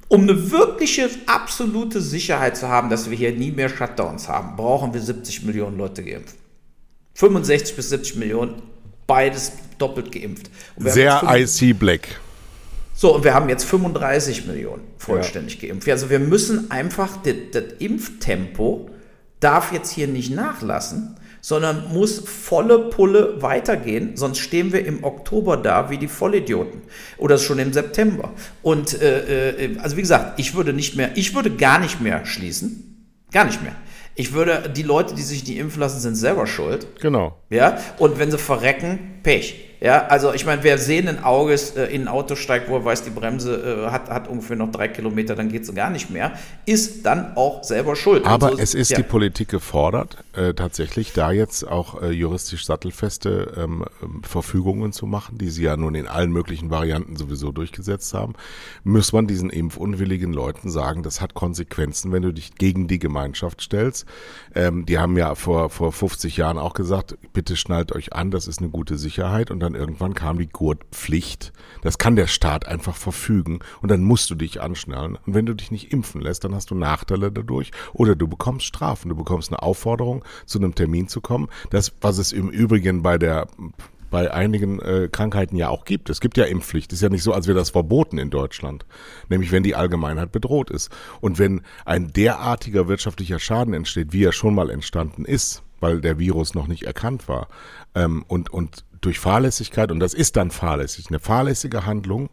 um eine wirkliche, absolute Sicherheit zu haben, dass wir hier nie mehr Shutdowns haben, brauchen wir 70 Millionen Leute geimpft. 65 bis 70 Millionen, beides doppelt geimpft. Sehr IC Black. So, und wir haben jetzt 35 Millionen vollständig ja. geimpft. Also wir müssen einfach, das, das Impftempo darf jetzt hier nicht nachlassen, sondern muss volle Pulle weitergehen, sonst stehen wir im Oktober da wie die Vollidioten oder schon im September. Und äh, äh, also wie gesagt, ich würde nicht mehr, ich würde gar nicht mehr schließen, gar nicht mehr. Ich würde, die Leute, die sich nicht impfen lassen, sind selber schuld. Genau. Ja, und wenn sie verrecken, Pech. Ja, also ich meine, wer sehenden Auges äh, in ein Auto steigt, wo er weiß, die Bremse äh, hat, hat ungefähr noch drei Kilometer, dann geht es gar nicht mehr, ist dann auch selber schuld. Aber so, es ist ja. die Politik gefordert, äh, tatsächlich da jetzt auch äh, juristisch sattelfeste ähm, ähm, Verfügungen zu machen, die sie ja nun in allen möglichen Varianten sowieso durchgesetzt haben, muss man diesen impfunwilligen Leuten sagen, das hat Konsequenzen, wenn du dich gegen die Gemeinschaft stellst. Ähm, die haben ja vor, vor 50 Jahren auch gesagt, bitte schnallt euch an, das ist eine gute Sicherheit. Und dann irgendwann kam die Gurtpflicht. Das kann der Staat einfach verfügen. Und dann musst du dich anschnallen. Und wenn du dich nicht impfen lässt, dann hast du Nachteile dadurch. Oder du bekommst Strafen. Du bekommst eine Aufforderung, zu einem Termin zu kommen. Das, was es im Übrigen bei der bei einigen äh, Krankheiten ja auch gibt. Es gibt ja Impfpflicht. Ist ja nicht so, als wäre das verboten in Deutschland. Nämlich wenn die Allgemeinheit bedroht ist. Und wenn ein derartiger wirtschaftlicher Schaden entsteht, wie er schon mal entstanden ist, weil der Virus noch nicht erkannt war, ähm, und, und durch Fahrlässigkeit, und das ist dann fahrlässig, eine fahrlässige Handlung,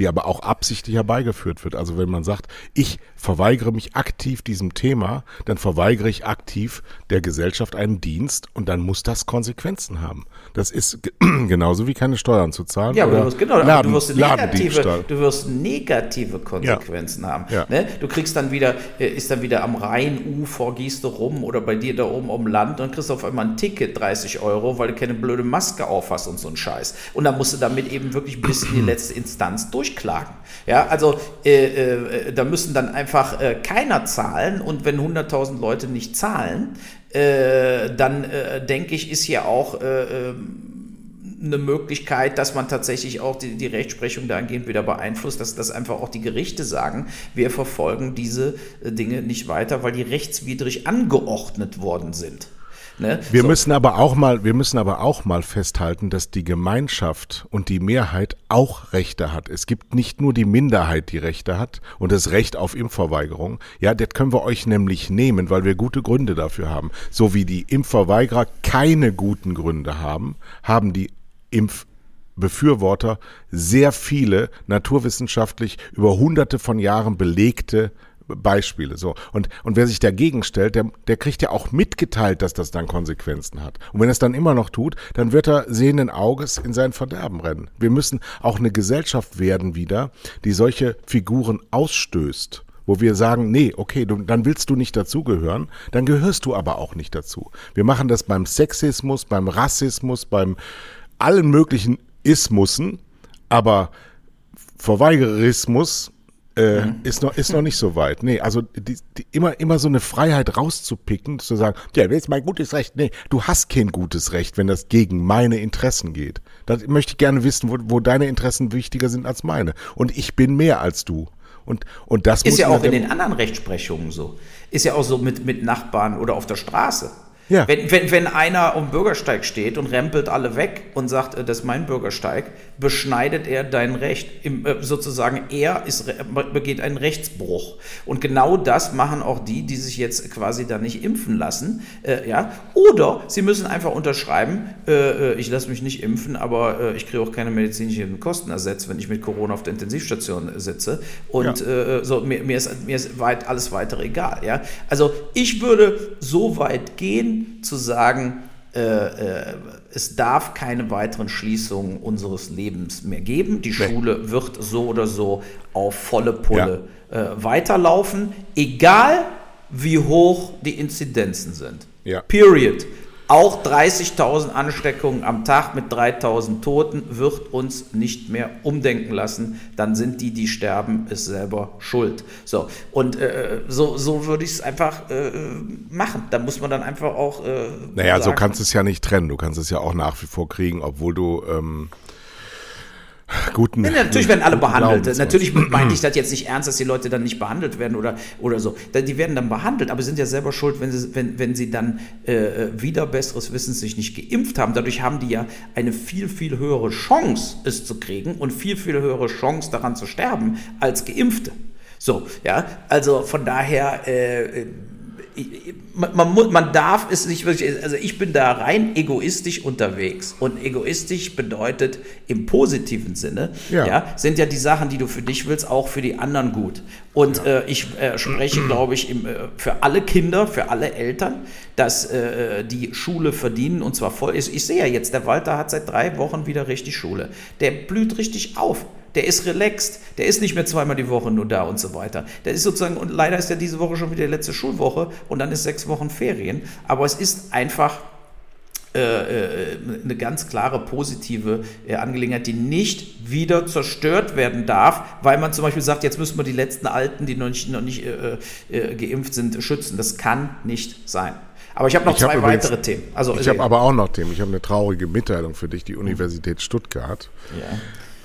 die aber auch absichtlich herbeigeführt wird. Also wenn man sagt, ich verweigere mich aktiv diesem Thema, dann verweigere ich aktiv der Gesellschaft einen Dienst und dann muss das Konsequenzen haben. Das ist genauso wie keine Steuern zu zahlen. Ja, aber du wirst, genau, Laden, du, wirst negative, du wirst negative Konsequenzen ja. haben. Ja. Ne? Du kriegst dann wieder, äh, ist dann wieder am Rheinufer, gehst du rum oder bei dir da oben am Land und kriegst auf einmal ein Ticket, 30 Euro, weil du keine blöde Maske auf hast und so ein Scheiß. Und dann musst du damit eben wirklich bis in die letzte Instanz durchklagen. Ja, also äh, äh, da müssen dann einfach äh, keiner zahlen und wenn 100.000 Leute nicht zahlen, äh, dann äh, denke ich, ist hier auch äh, ähm, eine Möglichkeit, dass man tatsächlich auch die, die Rechtsprechung dahingehend wieder beeinflusst, dass, dass einfach auch die Gerichte sagen, wir verfolgen diese Dinge nicht weiter, weil die rechtswidrig angeordnet worden sind. Ne? Wir so. müssen aber auch mal, wir müssen aber auch mal festhalten, dass die Gemeinschaft und die Mehrheit auch Rechte hat. Es gibt nicht nur die Minderheit, die Rechte hat und das Recht auf Impfverweigerung. Ja, das können wir euch nämlich nehmen, weil wir gute Gründe dafür haben. So wie die Impfverweigerer keine guten Gründe haben, haben die Impfbefürworter sehr viele naturwissenschaftlich über hunderte von Jahren belegte Beispiele. So. Und, und wer sich dagegen stellt, der, der kriegt ja auch mitgeteilt, dass das dann Konsequenzen hat. Und wenn er es dann immer noch tut, dann wird er sehenden Auges in sein Verderben rennen. Wir müssen auch eine Gesellschaft werden wieder, die solche Figuren ausstößt wo wir sagen, nee, okay, du, dann willst du nicht dazugehören, dann gehörst du aber auch nicht dazu. Wir machen das beim Sexismus, beim Rassismus, beim allen möglichen Ismussen, aber Verweigerismus äh, mhm. ist, noch, ist noch nicht so weit. Nee, also die, die, immer, immer so eine Freiheit rauszupicken, zu sagen, ja, das ist mein gutes Recht. Nee, du hast kein gutes Recht, wenn das gegen meine Interessen geht. Da möchte ich gerne wissen, wo, wo deine Interessen wichtiger sind als meine. Und ich bin mehr als du. Und, und das ist ja auch in den anderen Rechtsprechungen so. Ist ja auch so mit, mit Nachbarn oder auf der Straße. Ja. Wenn, wenn, wenn einer am Bürgersteig steht und rempelt alle weg und sagt, äh, das ist mein Bürgersteig, beschneidet er dein Recht. Im, äh, sozusagen, er ist, begeht einen Rechtsbruch. Und genau das machen auch die, die sich jetzt quasi da nicht impfen lassen. Äh, ja? Oder sie müssen einfach unterschreiben, äh, äh ich lasse mich nicht impfen, aber äh, ich kriege auch keine medizinischen Kosten ersetzt, wenn ich mit Corona auf der Intensivstation sitze. Und ja. so, mir, mir, ist, mir ist weit, alles weitere egal. Ja? Also ich würde so weit gehen, zu sagen, äh, äh, es darf keine weiteren Schließungen unseres Lebens mehr geben. Die Schule wird so oder so auf volle Pulle ja. äh, weiterlaufen, egal wie hoch die Inzidenzen sind. Ja. Period. Auch 30.000 Ansteckungen am Tag mit 3.000 Toten wird uns nicht mehr umdenken lassen. Dann sind die, die sterben, es selber schuld. So, und äh, so, so würde ich es einfach äh, machen. Da muss man dann einfach auch. Äh, naja, sagen, so kannst du es ja nicht trennen. Du kannst es ja auch nach wie vor kriegen, obwohl du. Ähm guten. Ja, natürlich werden alle behandelt. Natürlich meine ich das jetzt nicht ernst, dass die Leute dann nicht behandelt werden oder, oder so. Die werden dann behandelt, aber sind ja selber schuld, wenn sie, wenn, wenn sie dann äh, wieder besseres Wissen sich nicht geimpft haben. Dadurch haben die ja eine viel, viel höhere Chance, es zu kriegen und viel, viel höhere Chance daran zu sterben als Geimpfte. So, ja, also von daher. Äh, man, man, man, darf es nicht wirklich, also ich bin da rein egoistisch unterwegs. Und egoistisch bedeutet im positiven Sinne, ja. ja sind ja die Sachen, die du für dich willst, auch für die anderen gut. Und ja. äh, ich äh, spreche, glaube ich, im, äh, für alle Kinder, für alle Eltern, dass äh, die Schule verdienen und zwar voll. Ich, ich sehe ja jetzt, der Walter hat seit drei Wochen wieder richtig Schule. Der blüht richtig auf der ist relaxed, der ist nicht mehr zweimal die Woche nur da und so weiter. Der ist sozusagen, und leider ist ja diese Woche schon wieder die letzte Schulwoche und dann ist sechs Wochen Ferien. Aber es ist einfach äh, äh, eine ganz klare positive äh, Angelegenheit, die nicht wieder zerstört werden darf, weil man zum Beispiel sagt, jetzt müssen wir die letzten Alten, die noch nicht, noch nicht äh, äh, geimpft sind, schützen. Das kann nicht sein. Aber ich habe noch ich zwei hab weitere übrigens, Themen. Also, ich habe aber auch noch Themen. Ich habe eine traurige Mitteilung für dich. Die Universität Stuttgart ja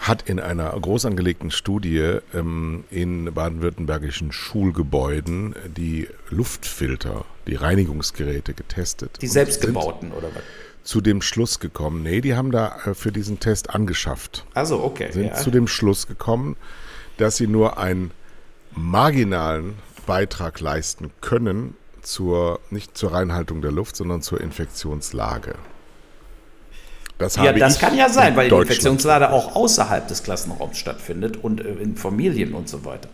hat in einer groß angelegten Studie ähm, in baden-württembergischen Schulgebäuden die Luftfilter, die Reinigungsgeräte getestet. Die selbstgebauten oder was? Zu dem Schluss gekommen, nee, die haben da äh, für diesen Test angeschafft. Also okay. Sind ja. zu dem Schluss gekommen, dass sie nur einen marginalen Beitrag leisten können zur, nicht zur Reinhaltung der Luft, sondern zur Infektionslage. Das ja, das kann ja sein, weil die Infektionslade auch außerhalb des Klassenraums stattfindet und äh, in Familien und so weiter.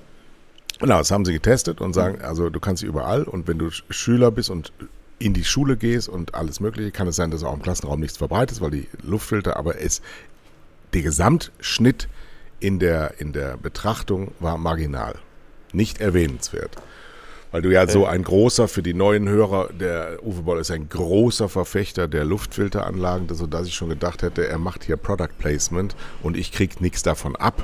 Genau, das haben sie getestet und sagen, also du kannst sie überall und wenn du Schüler bist und in die Schule gehst und alles Mögliche, kann es sein, dass auch im Klassenraum nichts verbreitet ist, weil die Luftfilter, aber es, der Gesamtschnitt in der, in der Betrachtung war marginal, nicht erwähnenswert. Weil du ja so ein großer, für die neuen Hörer, der Uwe Boll ist ein großer Verfechter der Luftfilteranlagen, sodass ich schon gedacht hätte, er macht hier Product Placement und ich krieg nichts davon ab.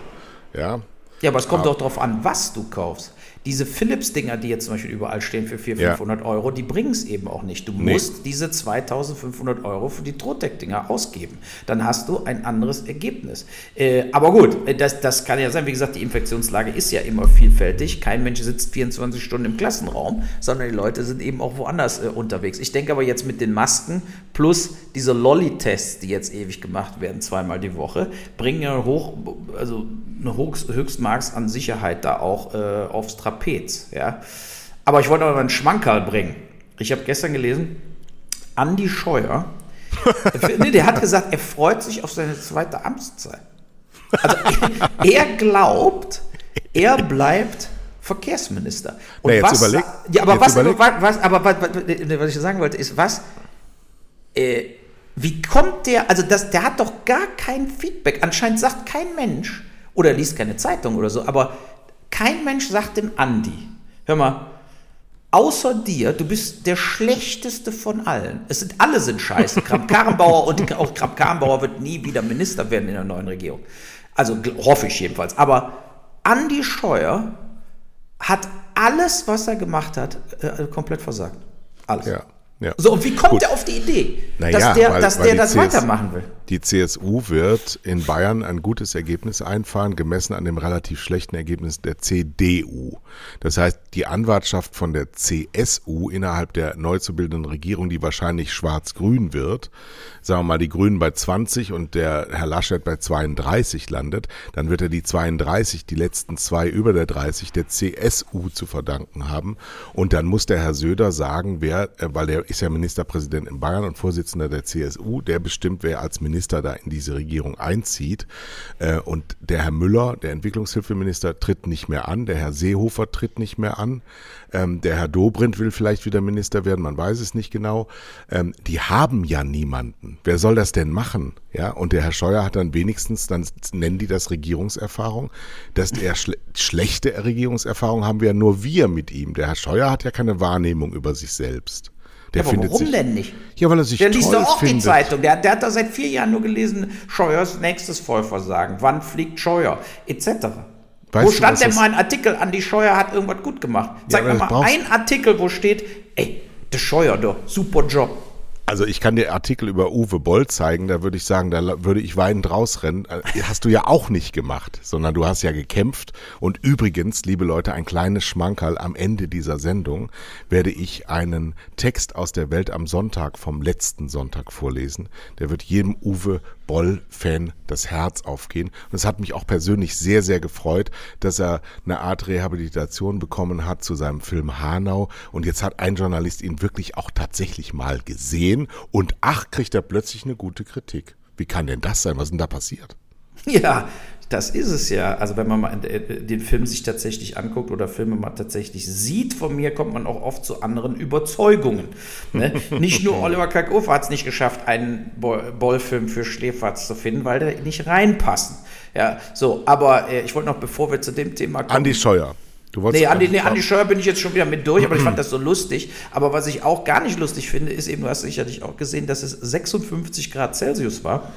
Ja, ja, aber es kommt doch darauf an, was du kaufst. Diese Philips-Dinger, die jetzt zum Beispiel überall stehen für 400, 500 ja. Euro, die bringen es eben auch nicht. Du nee. musst diese 2500 Euro für die Trotec-Dinger ausgeben. Dann hast du ein anderes Ergebnis. Äh, aber gut, äh, das, das kann ja sein. Wie gesagt, die Infektionslage ist ja immer vielfältig. Kein Mensch sitzt 24 Stunden im Klassenraum, sondern die Leute sind eben auch woanders äh, unterwegs. Ich denke aber jetzt mit den Masken plus diese Lolli-Tests, die jetzt ewig gemacht werden, zweimal die Woche, bringen ja hoch, also eine Höchstmaß an Sicherheit da auch äh, aufs Trapez Trapez. Ja? Aber ich wollte noch mal einen Schmankerl bringen. Ich habe gestern gelesen, Andi Scheuer, nee, der hat gesagt, er freut sich auf seine zweite Amtszeit. Also er, glaubt, er bleibt Verkehrsminister. Und nee, was, überleg, ja, aber was, was, aber was, was, ich sagen wollte, ist was, äh, wie kommt der, also das, der hat doch gar kein Feedback. Anscheinend sagt kein Mensch oder liest keine Zeitung oder so, aber kein Mensch sagt dem Andi, hör mal, außer dir, du bist der schlechteste von allen. Es sind alle sind scheiße. Kramp-Karrenbauer und auch Kramp-Karrenbauer wird nie wieder Minister werden in der neuen Regierung. Also hoffe ich jedenfalls. Aber Andi Scheuer hat alles, was er gemacht hat, äh, komplett versagt. Alles. Ja. Ja. So, und wie kommt Gut. er auf die Idee, naja, dass der, weil, dass weil der das CS, weitermachen will? Die CSU wird in Bayern ein gutes Ergebnis einfahren, gemessen an dem relativ schlechten Ergebnis der CDU. Das heißt, die Anwartschaft von der CSU innerhalb der neu zu bildenden Regierung, die wahrscheinlich schwarz-grün wird, sagen wir mal, die Grünen bei 20 und der Herr Laschet bei 32 landet, dann wird er die 32, die letzten zwei über der 30 der CSU zu verdanken haben. Und dann muss der Herr Söder sagen, wer, äh, weil der ist ja Ministerpräsident in Bayern und Vorsitzender der CSU, der bestimmt, wer als Minister da in diese Regierung einzieht. Äh, und der Herr Müller, der Entwicklungshilfeminister, tritt nicht mehr an, der Herr Seehofer tritt nicht mehr an, ähm, der Herr Dobrindt will vielleicht wieder Minister werden, man weiß es nicht genau. Ähm, die haben ja niemanden. Wer soll das denn machen? Ja, und der Herr Scheuer hat dann wenigstens, dann nennen die das Regierungserfahrung. Dass der schle schlechte Regierungserfahrung haben wir ja nur wir mit ihm. Der Herr Scheuer hat ja keine Wahrnehmung über sich selbst. Der ja, findet warum sich, denn nicht? Ja, weil er sich Der liest doch auch findet. die Zeitung. Der, der, hat da seit vier Jahren nur gelesen, Scheuers nächstes Vollversagen. Wann fliegt Scheuer? Etc. Weißt wo stand denn mal ein Artikel an, die Scheuer hat irgendwas gut gemacht? Zeig ja, mir mal einen Artikel, wo steht, ey, der Scheuer, doch, super Job. Also ich kann dir Artikel über Uwe Boll zeigen, da würde ich sagen, da würde ich weinend rausrennen. Äh, hast du ja auch nicht gemacht, sondern du hast ja gekämpft. Und übrigens, liebe Leute, ein kleines Schmankerl am Ende dieser Sendung werde ich einen Text aus der Welt am Sonntag vom letzten Sonntag vorlesen. Der wird jedem Uwe Boll-Fan das Herz aufgehen. Und es hat mich auch persönlich sehr, sehr gefreut, dass er eine Art Rehabilitation bekommen hat zu seinem Film Hanau. Und jetzt hat ein Journalist ihn wirklich auch tatsächlich mal gesehen. Und ach, kriegt er plötzlich eine gute Kritik. Wie kann denn das sein? Was ist denn da passiert? Ja, das ist es ja. Also wenn man mal äh, den Film sich tatsächlich anguckt oder Filme mal tatsächlich sieht, von mir kommt man auch oft zu anderen Überzeugungen. Ne? Nicht nur Oliver Kalkofe hat es nicht geschafft, einen Bollfilm für Schläferz zu finden, weil der nicht reinpassen. Ja, so, aber äh, ich wollte noch, bevor wir zu dem Thema kommen. Andi Scheuer. Du nee, Andi, nee, Andi Scheuer bin ich jetzt schon wieder mit durch, aber ich fand das so lustig. Aber was ich auch gar nicht lustig finde, ist eben, du hast sicherlich auch gesehen, dass es 56 Grad Celsius war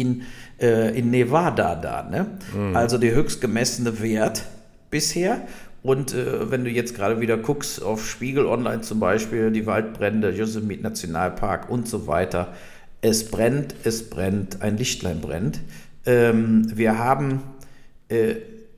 in äh, in Nevada da. Ne? Mhm. Also der höchst gemessene Wert bisher. Und äh, wenn du jetzt gerade wieder guckst auf Spiegel Online zum Beispiel, die Waldbrände, Yosemite Nationalpark und so weiter, es brennt, es brennt, ein Lichtlein brennt. Ähm, wir haben, äh,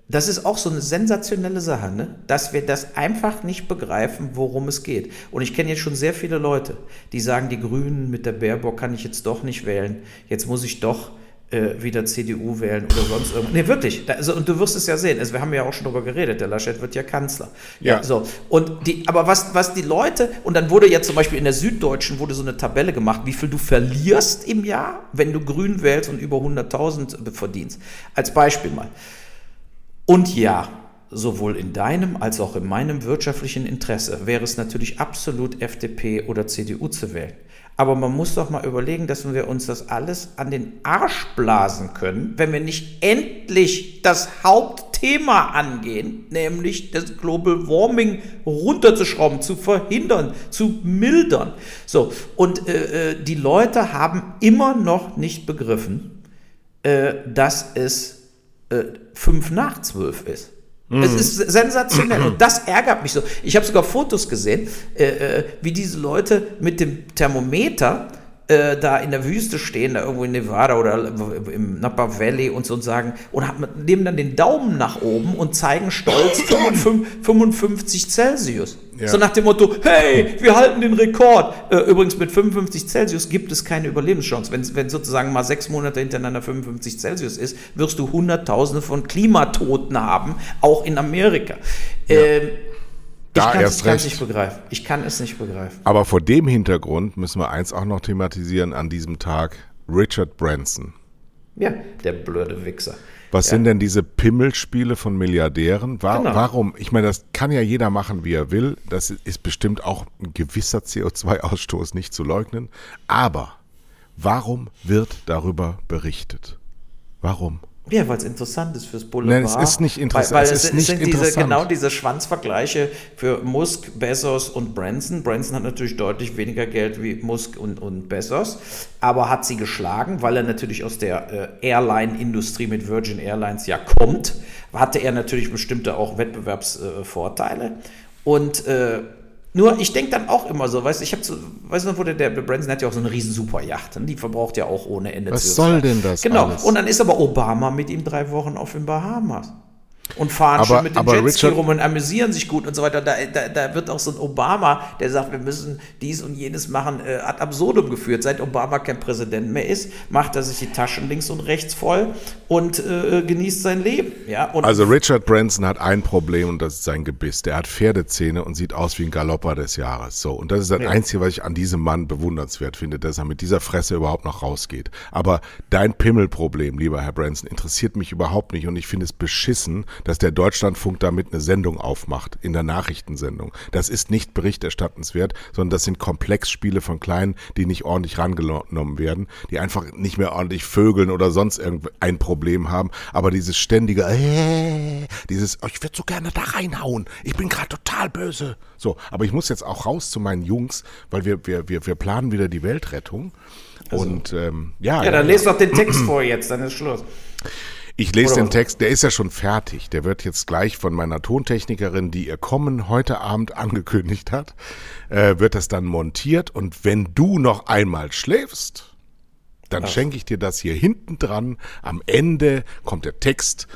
das ist auch so eine sensationelle Sache, ne? dass wir das einfach nicht begreifen, worum es geht. Und ich kenne jetzt schon sehr viele Leute, die sagen, die Grünen mit der Baerbock kann ich jetzt doch nicht wählen. Jetzt muss ich doch äh, wieder CDU wählen oder sonst irgendwas. Nee, wirklich. Da, also, und du wirst es ja sehen. Also, wir haben ja auch schon darüber geredet. Der Laschet wird ja Kanzler. Ja. ja. so. Und die, aber was, was die Leute, und dann wurde ja zum Beispiel in der Süddeutschen wurde so eine Tabelle gemacht, wie viel du verlierst im Jahr, wenn du Grün wählst und über 100.000 verdienst. Als Beispiel mal. Und ja, sowohl in deinem als auch in meinem wirtschaftlichen Interesse wäre es natürlich absolut FDP oder CDU zu wählen. Aber man muss doch mal überlegen, dass wir uns das alles an den Arsch blasen können, wenn wir nicht endlich das Hauptthema angehen, nämlich das Global Warming runterzuschrauben, zu verhindern, zu mildern. So, und äh, äh die Leute haben immer noch nicht begriffen, äh, dass es äh, fünf nach zwölf ist. Mhm. Es ist sensationell und das ärgert mich so. Ich habe sogar Fotos gesehen, äh, äh, wie diese Leute mit dem Thermometer äh, da in der Wüste stehen, da irgendwo in Nevada oder im Napa Valley und so und sagen und nehmen dann den Daumen nach oben und zeigen stolz 55, 55 Celsius. Ja. So nach dem Motto, hey, wir halten den Rekord. Äh, übrigens mit 55 Celsius gibt es keine Überlebenschance. Wenn, wenn sozusagen mal sechs Monate hintereinander 55 Celsius ist, wirst du Hunderttausende von Klimatoten haben, auch in Amerika. Ja. Ähm, da ich kann erst es recht. nicht begreifen. Ich kann es nicht begreifen. Aber vor dem Hintergrund müssen wir eins auch noch thematisieren an diesem Tag. Richard Branson. Ja, der blöde Wichser. Was ja. sind denn diese Pimmelspiele von Milliardären? War, genau. Warum? Ich meine, das kann ja jeder machen, wie er will. Das ist bestimmt auch ein gewisser CO2-Ausstoß nicht zu leugnen. Aber warum wird darüber berichtet? Warum? Ja, weil es interessant ist fürs Boulevard. Nein, es ist nicht interessant. Weil, weil es, es, es sind diese, genau diese Schwanzvergleiche für Musk, Bezos und Branson. Branson hat natürlich deutlich weniger Geld wie Musk und, und Bezos, aber hat sie geschlagen, weil er natürlich aus der äh, Airline-Industrie mit Virgin Airlines ja kommt. Hatte er natürlich bestimmte auch Wettbewerbsvorteile. Äh, und äh, nur, ich denke dann auch immer so, weißt du, ich habe so, weißt du noch, wo der, der Branson hat ja auch so eine riesen Superjacht, ne? die verbraucht ja auch ohne Ende Was CO2. soll denn das Genau, alles? und dann ist aber Obama mit ihm drei Wochen auf den Bahamas und fahren aber, schon mit dem Jetski rum und amüsieren sich gut und so weiter. Da, da, da, wird auch so ein Obama, der sagt, wir müssen dies und jenes machen, äh, ad absurdum geführt. Seit Obama kein Präsident mehr ist, macht er sich die Taschen links und rechts voll und äh, genießt sein Leben. Ja? Und also Richard Branson hat ein Problem und das ist sein Gebiss. Der hat Pferdezähne und sieht aus wie ein Galopper des Jahres. So und das ist das ja. Einzige, was ich an diesem Mann bewundernswert finde, dass er mit dieser Fresse überhaupt noch rausgeht. Aber dein Pimmelproblem, lieber Herr Branson, interessiert mich überhaupt nicht und ich finde es beschissen, dass der Deutschlandfunk damit eine Sendung aufmacht, in der Nachrichtensendung. Das ist nicht berichterstattenswert, sondern das sind Komplexspiele von Kleinen, die nicht ordentlich rangenommen werden, die einfach nicht mehr ordentlich vögeln oder sonst irgendein Problem haben. Aber dieses ständige, äh, dieses, oh, ich würde so gerne da reinhauen, ich bin gerade total böse. So, aber ich muss jetzt auch raus zu meinen Jungs, weil wir, wir, wir, wir planen wieder die Weltrettung. Also, und ähm, ja. Ja, dann ja, lest doch den Text vor jetzt, dann ist Schluss. Ich lese den Text, der ist ja schon fertig. Der wird jetzt gleich von meiner Tontechnikerin, die ihr Kommen heute Abend angekündigt hat, äh, wird das dann montiert. Und wenn du noch einmal schläfst, dann Ach. schenke ich dir das hier hinten dran. Am Ende kommt der Text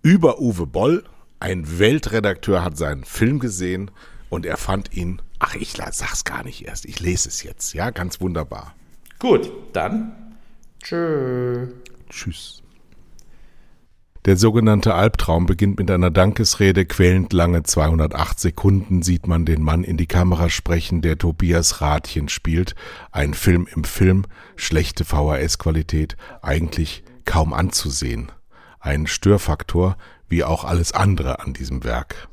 über Uwe Boll. Ein Weltredakteur hat seinen Film gesehen und er fand ihn, ach, ich sag's gar nicht erst, ich lese es jetzt, ja, ganz wunderbar. Gut, dann Tschö. Tschüss. Der sogenannte Albtraum beginnt mit einer Dankesrede. Quälend lange 208 Sekunden sieht man den Mann in die Kamera sprechen, der Tobias Rathjen spielt. Ein Film im Film, schlechte VHS-Qualität, eigentlich kaum anzusehen. Ein Störfaktor, wie auch alles andere an diesem Werk.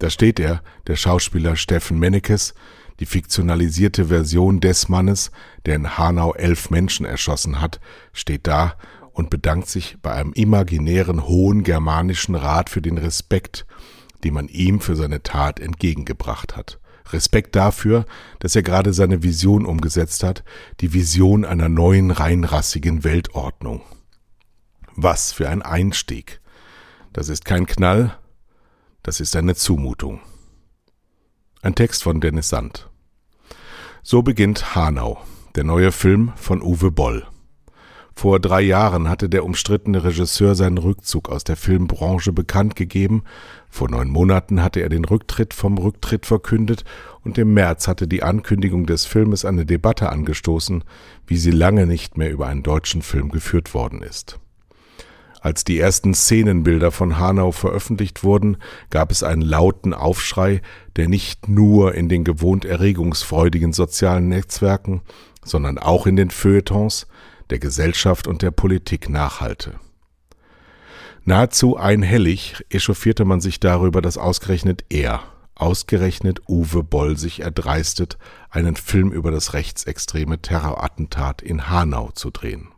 Da steht er, der Schauspieler Steffen Mennekes, die fiktionalisierte Version des Mannes, der in Hanau elf Menschen erschossen hat, steht da und bedankt sich bei einem imaginären hohen germanischen Rat für den Respekt, den man ihm für seine Tat entgegengebracht hat. Respekt dafür, dass er gerade seine Vision umgesetzt hat, die Vision einer neuen reinrassigen Weltordnung. Was für ein Einstieg. Das ist kein Knall, das ist eine Zumutung. Ein Text von Dennis Sand. So beginnt Hanau, der neue Film von Uwe Boll. Vor drei Jahren hatte der umstrittene Regisseur seinen Rückzug aus der Filmbranche bekannt gegeben, vor neun Monaten hatte er den Rücktritt vom Rücktritt verkündet und im März hatte die Ankündigung des Filmes eine Debatte angestoßen, wie sie lange nicht mehr über einen deutschen Film geführt worden ist. Als die ersten Szenenbilder von Hanau veröffentlicht wurden, gab es einen lauten Aufschrei, der nicht nur in den gewohnt erregungsfreudigen sozialen Netzwerken, sondern auch in den Feuilletons, der Gesellschaft und der Politik nachhalte. Nahezu einhellig echauffierte man sich darüber, dass ausgerechnet er, ausgerechnet Uwe Boll sich erdreistet, einen Film über das rechtsextreme Terrorattentat in Hanau zu drehen.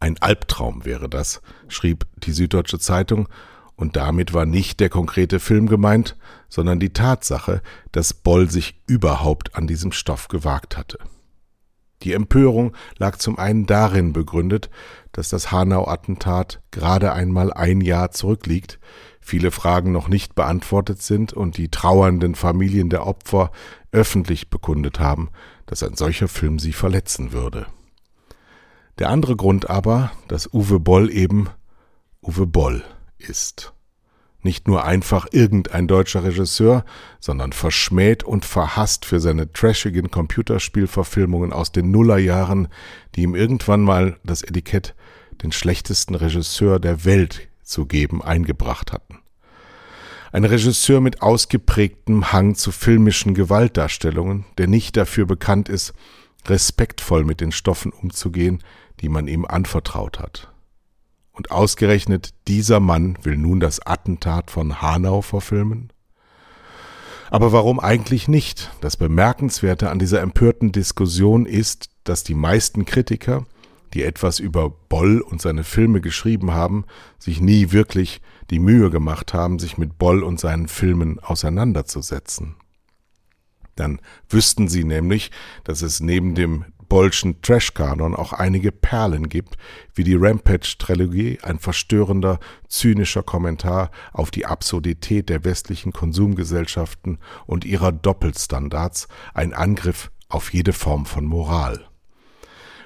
Ein Albtraum wäre das, schrieb die Süddeutsche Zeitung, und damit war nicht der konkrete Film gemeint, sondern die Tatsache, dass Boll sich überhaupt an diesem Stoff gewagt hatte. Die Empörung lag zum einen darin begründet, dass das Hanau-Attentat gerade einmal ein Jahr zurückliegt, viele Fragen noch nicht beantwortet sind und die trauernden Familien der Opfer öffentlich bekundet haben, dass ein solcher Film sie verletzen würde. Der andere Grund aber, dass Uwe Boll eben Uwe Boll ist nicht nur einfach irgendein deutscher Regisseur, sondern verschmäht und verhasst für seine trashigen Computerspielverfilmungen aus den Nullerjahren, die ihm irgendwann mal das Etikett den schlechtesten Regisseur der Welt zu geben eingebracht hatten. Ein Regisseur mit ausgeprägtem Hang zu filmischen Gewaltdarstellungen, der nicht dafür bekannt ist, respektvoll mit den Stoffen umzugehen, die man ihm anvertraut hat. Und ausgerechnet dieser Mann will nun das Attentat von Hanau verfilmen? Aber warum eigentlich nicht? Das Bemerkenswerte an dieser empörten Diskussion ist, dass die meisten Kritiker, die etwas über Boll und seine Filme geschrieben haben, sich nie wirklich die Mühe gemacht haben, sich mit Boll und seinen Filmen auseinanderzusetzen. Dann wüssten sie nämlich, dass es neben dem Bollschen Trash-Kanon auch einige Perlen gibt, wie die Rampage-Trilogie, ein verstörender, zynischer Kommentar auf die Absurdität der westlichen Konsumgesellschaften und ihrer Doppelstandards, ein Angriff auf jede Form von Moral.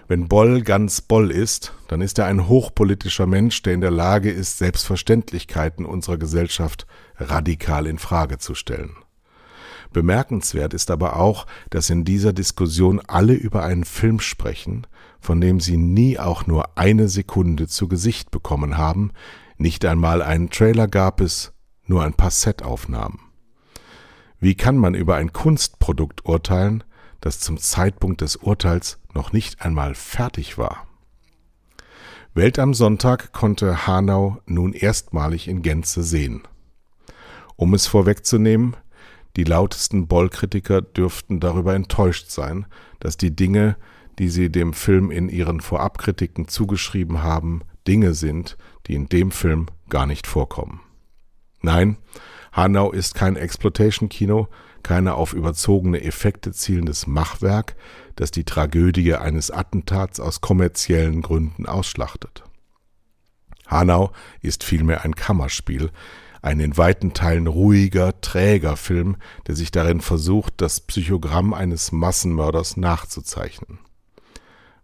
Wenn Boll ganz Boll ist, dann ist er ein hochpolitischer Mensch, der in der Lage ist, Selbstverständlichkeiten unserer Gesellschaft radikal in Frage zu stellen. Bemerkenswert ist aber auch, dass in dieser Diskussion alle über einen Film sprechen, von dem sie nie auch nur eine Sekunde zu Gesicht bekommen haben, nicht einmal einen Trailer gab es, nur ein paar Setaufnahmen. Wie kann man über ein Kunstprodukt urteilen, das zum Zeitpunkt des Urteils noch nicht einmal fertig war? Welt am Sonntag konnte Hanau nun erstmalig in Gänze sehen. Um es vorwegzunehmen, die lautesten Boll-Kritiker dürften darüber enttäuscht sein, dass die Dinge, die sie dem Film in ihren Vorabkritiken zugeschrieben haben, Dinge sind, die in dem Film gar nicht vorkommen. Nein, Hanau ist kein Exploitation-Kino, keine auf überzogene Effekte zielendes Machwerk, das die Tragödie eines Attentats aus kommerziellen Gründen ausschlachtet. Hanau ist vielmehr ein Kammerspiel, ein in weiten Teilen ruhiger, träger Film, der sich darin versucht, das Psychogramm eines Massenmörders nachzuzeichnen.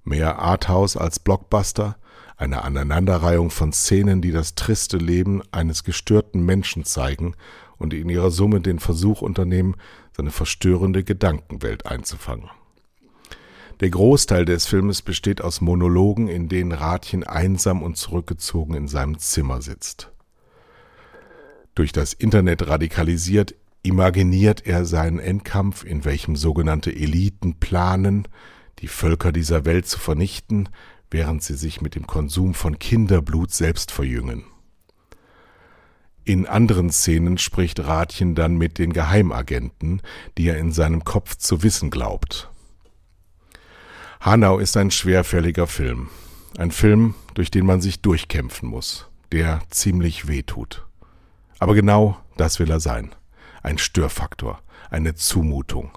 Mehr Arthouse als Blockbuster, eine Aneinanderreihung von Szenen, die das triste Leben eines gestörten Menschen zeigen und in ihrer Summe den Versuch unternehmen, seine verstörende Gedankenwelt einzufangen. Der Großteil des Filmes besteht aus Monologen, in denen Ratchen einsam und zurückgezogen in seinem Zimmer sitzt. Durch das Internet radikalisiert, imaginiert er seinen Endkampf, in welchem sogenannte Eliten planen, die Völker dieser Welt zu vernichten, während sie sich mit dem Konsum von Kinderblut selbst verjüngen. In anderen Szenen spricht Ratchen dann mit den Geheimagenten, die er in seinem Kopf zu wissen glaubt. Hanau ist ein schwerfälliger Film. Ein Film, durch den man sich durchkämpfen muss, der ziemlich weh tut. Aber genau das will er sein. Ein Störfaktor, eine Zumutung.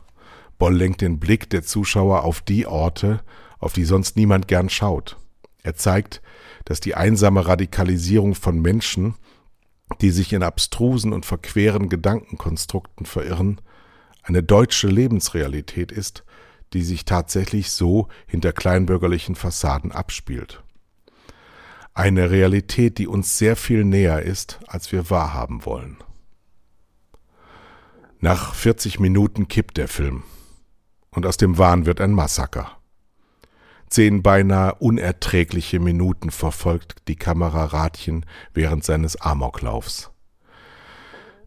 Boll lenkt den Blick der Zuschauer auf die Orte, auf die sonst niemand gern schaut. Er zeigt, dass die einsame Radikalisierung von Menschen, die sich in abstrusen und verqueren Gedankenkonstrukten verirren, eine deutsche Lebensrealität ist, die sich tatsächlich so hinter kleinbürgerlichen Fassaden abspielt. Eine Realität, die uns sehr viel näher ist, als wir wahrhaben wollen. Nach 40 Minuten kippt der Film und aus dem Wahn wird ein Massaker. Zehn beinahe unerträgliche Minuten verfolgt die Kamera Ratchen während seines Amoklaufs.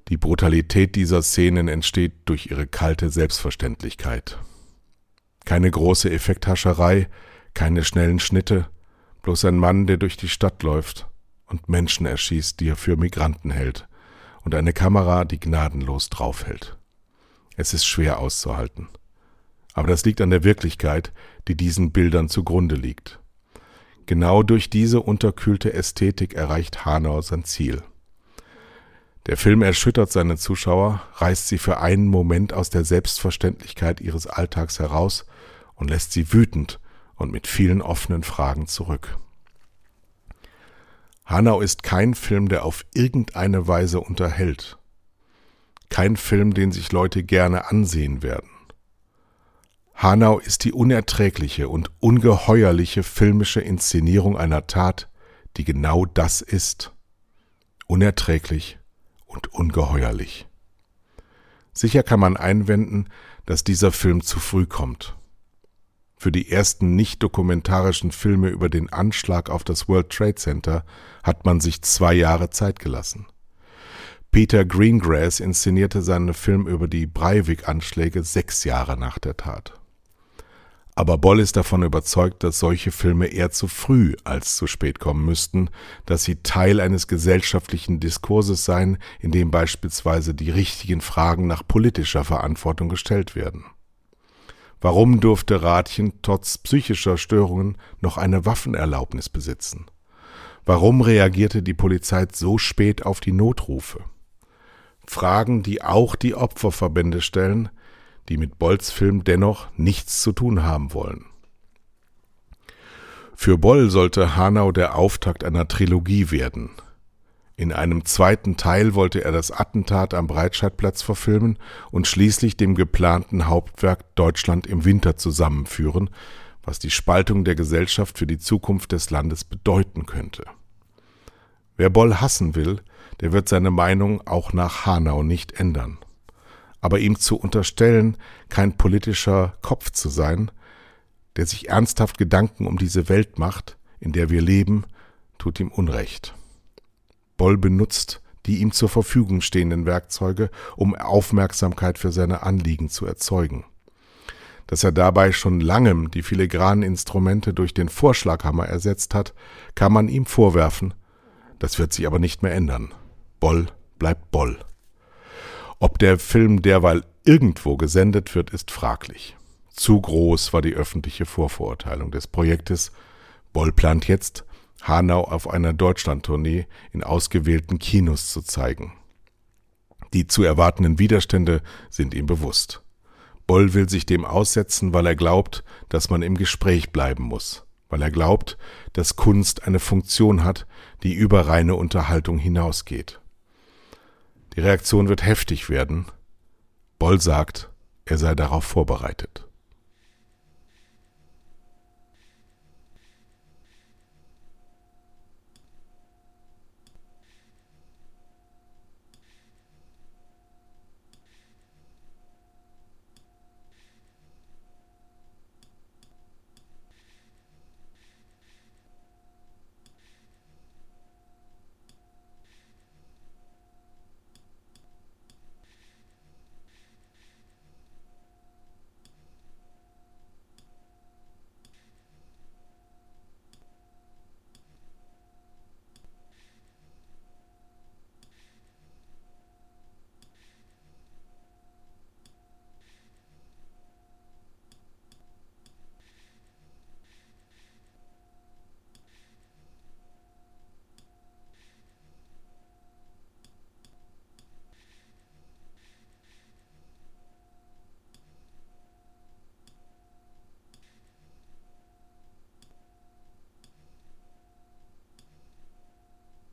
Die Brutalität dieser Szenen entsteht durch ihre kalte Selbstverständlichkeit. Keine große Effekthascherei, keine schnellen Schnitte, bloß ein Mann, der durch die Stadt läuft und Menschen erschießt, die er für Migranten hält, und eine Kamera, die gnadenlos draufhält. Es ist schwer auszuhalten. Aber das liegt an der Wirklichkeit, die diesen Bildern zugrunde liegt. Genau durch diese unterkühlte Ästhetik erreicht Hanau sein Ziel. Der Film erschüttert seine Zuschauer, reißt sie für einen Moment aus der Selbstverständlichkeit ihres Alltags heraus und lässt sie wütend und mit vielen offenen Fragen zurück. Hanau ist kein Film, der auf irgendeine Weise unterhält. Kein Film, den sich Leute gerne ansehen werden. Hanau ist die unerträgliche und ungeheuerliche filmische Inszenierung einer Tat, die genau das ist. Unerträglich und ungeheuerlich. Sicher kann man einwenden, dass dieser Film zu früh kommt. Für die ersten nicht dokumentarischen Filme über den Anschlag auf das World Trade Center hat man sich zwei Jahre Zeit gelassen. Peter Greengrass inszenierte seinen Film über die Breivik-Anschläge sechs Jahre nach der Tat. Aber Boll ist davon überzeugt, dass solche Filme eher zu früh als zu spät kommen müssten, dass sie Teil eines gesellschaftlichen Diskurses seien, in dem beispielsweise die richtigen Fragen nach politischer Verantwortung gestellt werden. Warum durfte Ratchen trotz psychischer Störungen noch eine Waffenerlaubnis besitzen? Warum reagierte die Polizei so spät auf die Notrufe? Fragen, die auch die Opferverbände stellen, die mit Bolls Film dennoch nichts zu tun haben wollen. Für Boll sollte Hanau der Auftakt einer Trilogie werden. In einem zweiten Teil wollte er das Attentat am Breitscheidplatz verfilmen und schließlich dem geplanten Hauptwerk Deutschland im Winter zusammenführen, was die Spaltung der Gesellschaft für die Zukunft des Landes bedeuten könnte. Wer Boll hassen will, der wird seine Meinung auch nach Hanau nicht ändern aber ihm zu unterstellen, kein politischer Kopf zu sein, der sich ernsthaft Gedanken um diese Welt macht, in der wir leben, tut ihm Unrecht. Boll benutzt die ihm zur Verfügung stehenden Werkzeuge, um Aufmerksamkeit für seine Anliegen zu erzeugen. Dass er dabei schon langem die filigranen Instrumente durch den Vorschlaghammer ersetzt hat, kann man ihm vorwerfen. Das wird sich aber nicht mehr ändern. Boll bleibt Boll. Ob der Film derweil irgendwo gesendet wird, ist fraglich. Zu groß war die öffentliche Vorverurteilung des Projektes. Boll plant jetzt, Hanau auf einer Deutschlandtournee in ausgewählten Kinos zu zeigen. Die zu erwartenden Widerstände sind ihm bewusst. Boll will sich dem aussetzen, weil er glaubt, dass man im Gespräch bleiben muss, weil er glaubt, dass Kunst eine Funktion hat, die über reine Unterhaltung hinausgeht. Die Reaktion wird heftig werden. Boll sagt, er sei darauf vorbereitet.